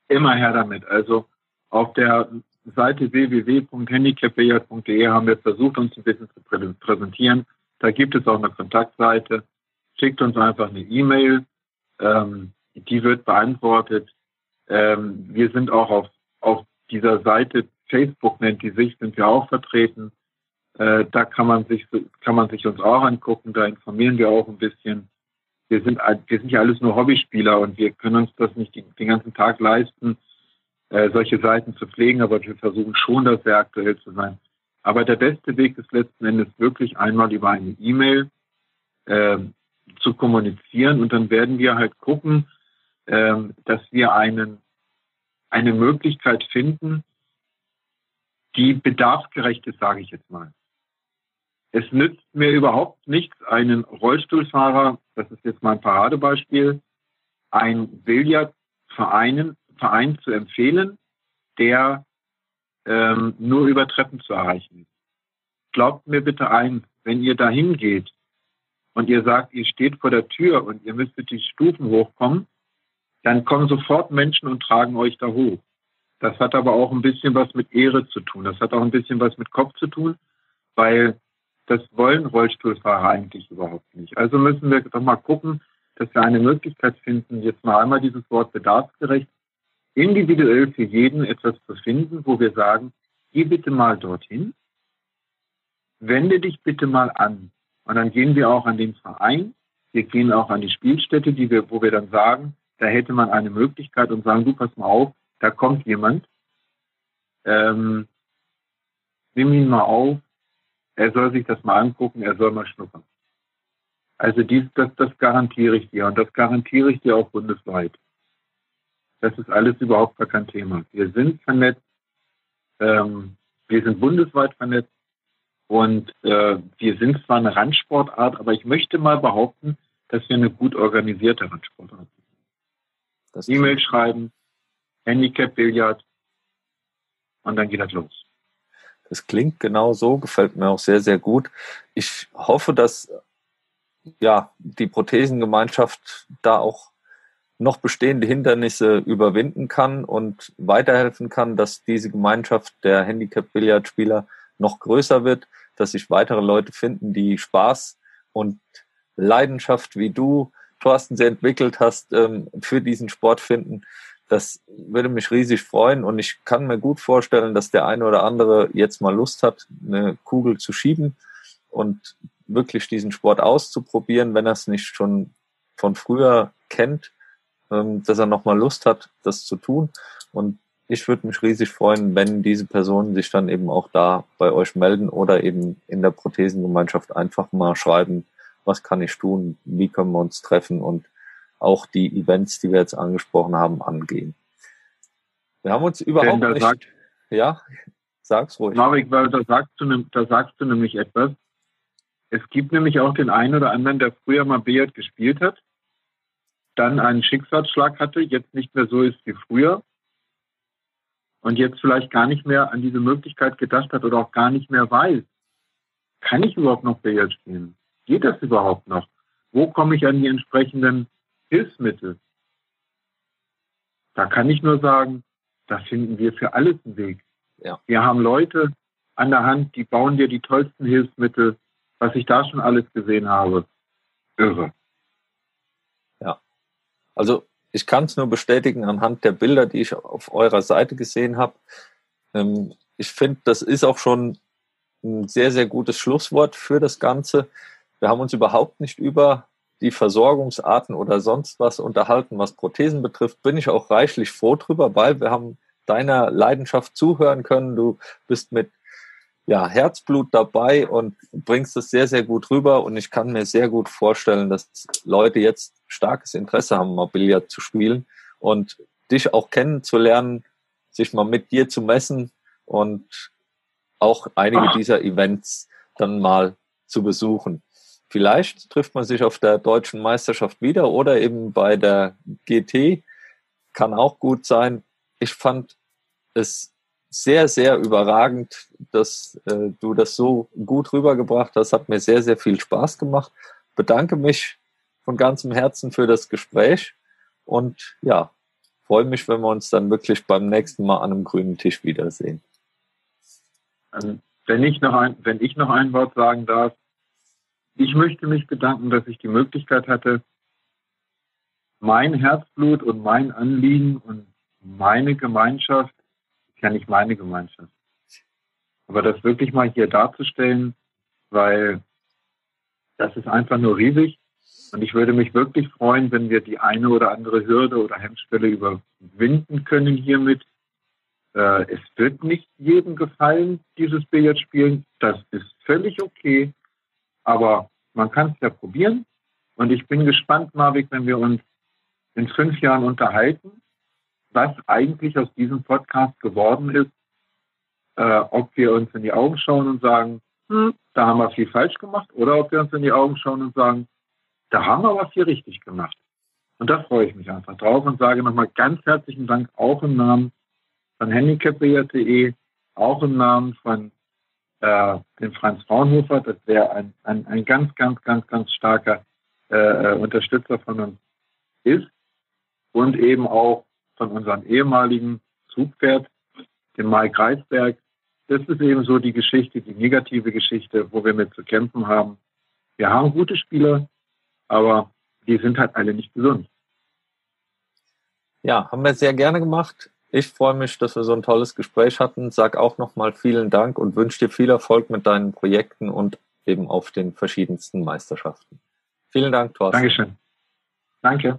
Immer her damit. Also auf der Seite www.handicapbillard.de haben wir versucht, uns ein bisschen zu präsentieren. Da gibt es auch eine Kontaktseite. Schickt uns einfach eine E-Mail. Ähm, die wird beantwortet. Ähm, wir sind auch auf, auf dieser Seite, Facebook nennt die sich, sind wir auch vertreten. Äh, da kann man sich kann man sich uns auch angucken. Da informieren wir auch ein bisschen. Wir sind wir sind ja alles nur Hobbyspieler und wir können uns das nicht den, den ganzen Tag leisten, äh, solche Seiten zu pflegen. Aber wir versuchen schon, dass sehr aktuell zu sein. Aber der beste Weg ist letzten Endes wirklich einmal über eine E-Mail äh, zu kommunizieren und dann werden wir halt gucken, äh, dass wir einen, eine Möglichkeit finden, die bedarfsgerecht ist, sage ich jetzt mal. Es nützt mir überhaupt nichts, einen Rollstuhlfahrer, das ist jetzt mein Paradebeispiel, ein Billardverein Verein zu empfehlen, der ähm, nur über Treppen zu erreichen ist. Glaubt mir bitte ein, wenn ihr da hingeht und ihr sagt, ihr steht vor der Tür und ihr müsstet die Stufen hochkommen, dann kommen sofort Menschen und tragen euch da hoch. Das hat aber auch ein bisschen was mit Ehre zu tun. Das hat auch ein bisschen was mit Kopf zu tun, weil das wollen Rollstuhlfahrer eigentlich überhaupt nicht. Also müssen wir doch mal gucken, dass wir eine Möglichkeit finden, jetzt mal einmal dieses Wort bedarfsgerecht, individuell für jeden etwas zu finden, wo wir sagen, geh bitte mal dorthin, wende dich bitte mal an. Und dann gehen wir auch an den Verein, wir gehen auch an die Spielstätte, die wir, wo wir dann sagen, da hätte man eine Möglichkeit und sagen, du pass mal auf, da kommt jemand, ähm, nimm ihn mal auf, er soll sich das mal angucken, er soll mal schnuppern. Also dies, das, das garantiere ich dir und das garantiere ich dir auch bundesweit. Das ist alles überhaupt gar kein Thema. Wir sind vernetzt, ähm, wir sind bundesweit vernetzt und äh, wir sind zwar eine Randsportart, aber ich möchte mal behaupten, dass wir eine gut organisierte Randsportart sind. E-Mail schreiben, Handicap-Billard und dann geht das los. Das klingt genau so, gefällt mir auch sehr, sehr gut. Ich hoffe, dass ja, die Prothesengemeinschaft da auch noch bestehende Hindernisse überwinden kann und weiterhelfen kann, dass diese Gemeinschaft der Handicap-Billardspieler noch größer wird, dass sich weitere Leute finden, die Spaß und Leidenschaft wie du, Thorsten, sehr entwickelt hast, ähm, für diesen Sport finden. Das würde mich riesig freuen und ich kann mir gut vorstellen, dass der eine oder andere jetzt mal Lust hat, eine Kugel zu schieben und wirklich diesen Sport auszuprobieren, wenn er es nicht schon von früher kennt, dass er nochmal Lust hat, das zu tun. Und ich würde mich riesig freuen, wenn diese Personen sich dann eben auch da bei euch melden oder eben in der Prothesengemeinschaft einfach mal schreiben, was kann ich tun, wie können wir uns treffen und auch die Events, die wir jetzt angesprochen haben, angehen. Wir haben uns überhaupt nicht... Sagt, ja, sag's ruhig. Marek, weil da sagst, du, da sagst du nämlich etwas. Es gibt nämlich auch den einen oder anderen, der früher mal Billard gespielt hat, dann einen Schicksalsschlag hatte, jetzt nicht mehr so ist wie früher und jetzt vielleicht gar nicht mehr an diese Möglichkeit gedacht hat oder auch gar nicht mehr weiß, kann ich überhaupt noch Billard spielen? Geht das überhaupt noch? Wo komme ich an die entsprechenden Hilfsmittel. Da kann ich nur sagen, da finden wir für alles einen Weg. Ja. Wir haben Leute an der Hand, die bauen dir die tollsten Hilfsmittel, was ich da schon alles gesehen habe. Irre. Also ich kann es nur bestätigen anhand der Bilder, die ich auf eurer Seite gesehen habe. Ähm, ich finde, das ist auch schon ein sehr, sehr gutes Schlusswort für das Ganze. Wir haben uns überhaupt nicht über die Versorgungsarten oder sonst was unterhalten, was Prothesen betrifft, bin ich auch reichlich froh drüber, weil wir haben deiner Leidenschaft zuhören können. Du bist mit ja, Herzblut dabei und bringst es sehr, sehr gut rüber. Und ich kann mir sehr gut vorstellen, dass Leute jetzt starkes Interesse haben, mal Billard zu spielen und dich auch kennenzulernen, sich mal mit dir zu messen und auch einige dieser Events dann mal zu besuchen. Vielleicht trifft man sich auf der deutschen Meisterschaft wieder oder eben bei der GT. Kann auch gut sein. Ich fand es sehr, sehr überragend, dass äh, du das so gut rübergebracht hast. Hat mir sehr, sehr viel Spaß gemacht. Bedanke mich von ganzem Herzen für das Gespräch und ja, freue mich, wenn wir uns dann wirklich beim nächsten Mal an einem grünen Tisch wiedersehen. Also, wenn ich noch ein, wenn ich noch ein Wort sagen darf, ich möchte mich bedanken, dass ich die Möglichkeit hatte, mein Herzblut und mein Anliegen und meine Gemeinschaft, ja nicht meine Gemeinschaft, aber das wirklich mal hier darzustellen, weil das ist einfach nur riesig. Und ich würde mich wirklich freuen, wenn wir die eine oder andere Hürde oder Hemmschwelle überwinden können hiermit. Äh, es wird nicht jedem gefallen, dieses Billardspielen. Das ist völlig okay. Aber man kann es ja probieren. Und ich bin gespannt, Marvik, wenn wir uns in fünf Jahren unterhalten, was eigentlich aus diesem Podcast geworden ist, äh, ob wir uns in die Augen schauen und sagen, hm, da haben wir viel falsch gemacht, oder ob wir uns in die Augen schauen und sagen, da haben wir was hier richtig gemacht. Und da freue ich mich einfach drauf und sage nochmal ganz herzlichen Dank auch im Namen von handicapbilliard.de, auch im Namen von äh, dem Franz Fraunhofer, das wäre ein, ein, ein ganz, ganz, ganz, ganz starker äh, äh, Unterstützer von uns ist und eben auch von unserem ehemaligen Zugpferd, dem Mike Reisberg. Das ist eben so die Geschichte, die negative Geschichte, wo wir mit zu kämpfen haben. Wir haben gute Spieler, aber die sind halt alle nicht gesund. Ja, haben wir sehr gerne gemacht. Ich freue mich, dass wir so ein tolles Gespräch hatten. Sag auch nochmal vielen Dank und wünsche dir viel Erfolg mit deinen Projekten und eben auf den verschiedensten Meisterschaften. Vielen Dank, Thorsten. Dankeschön. Danke.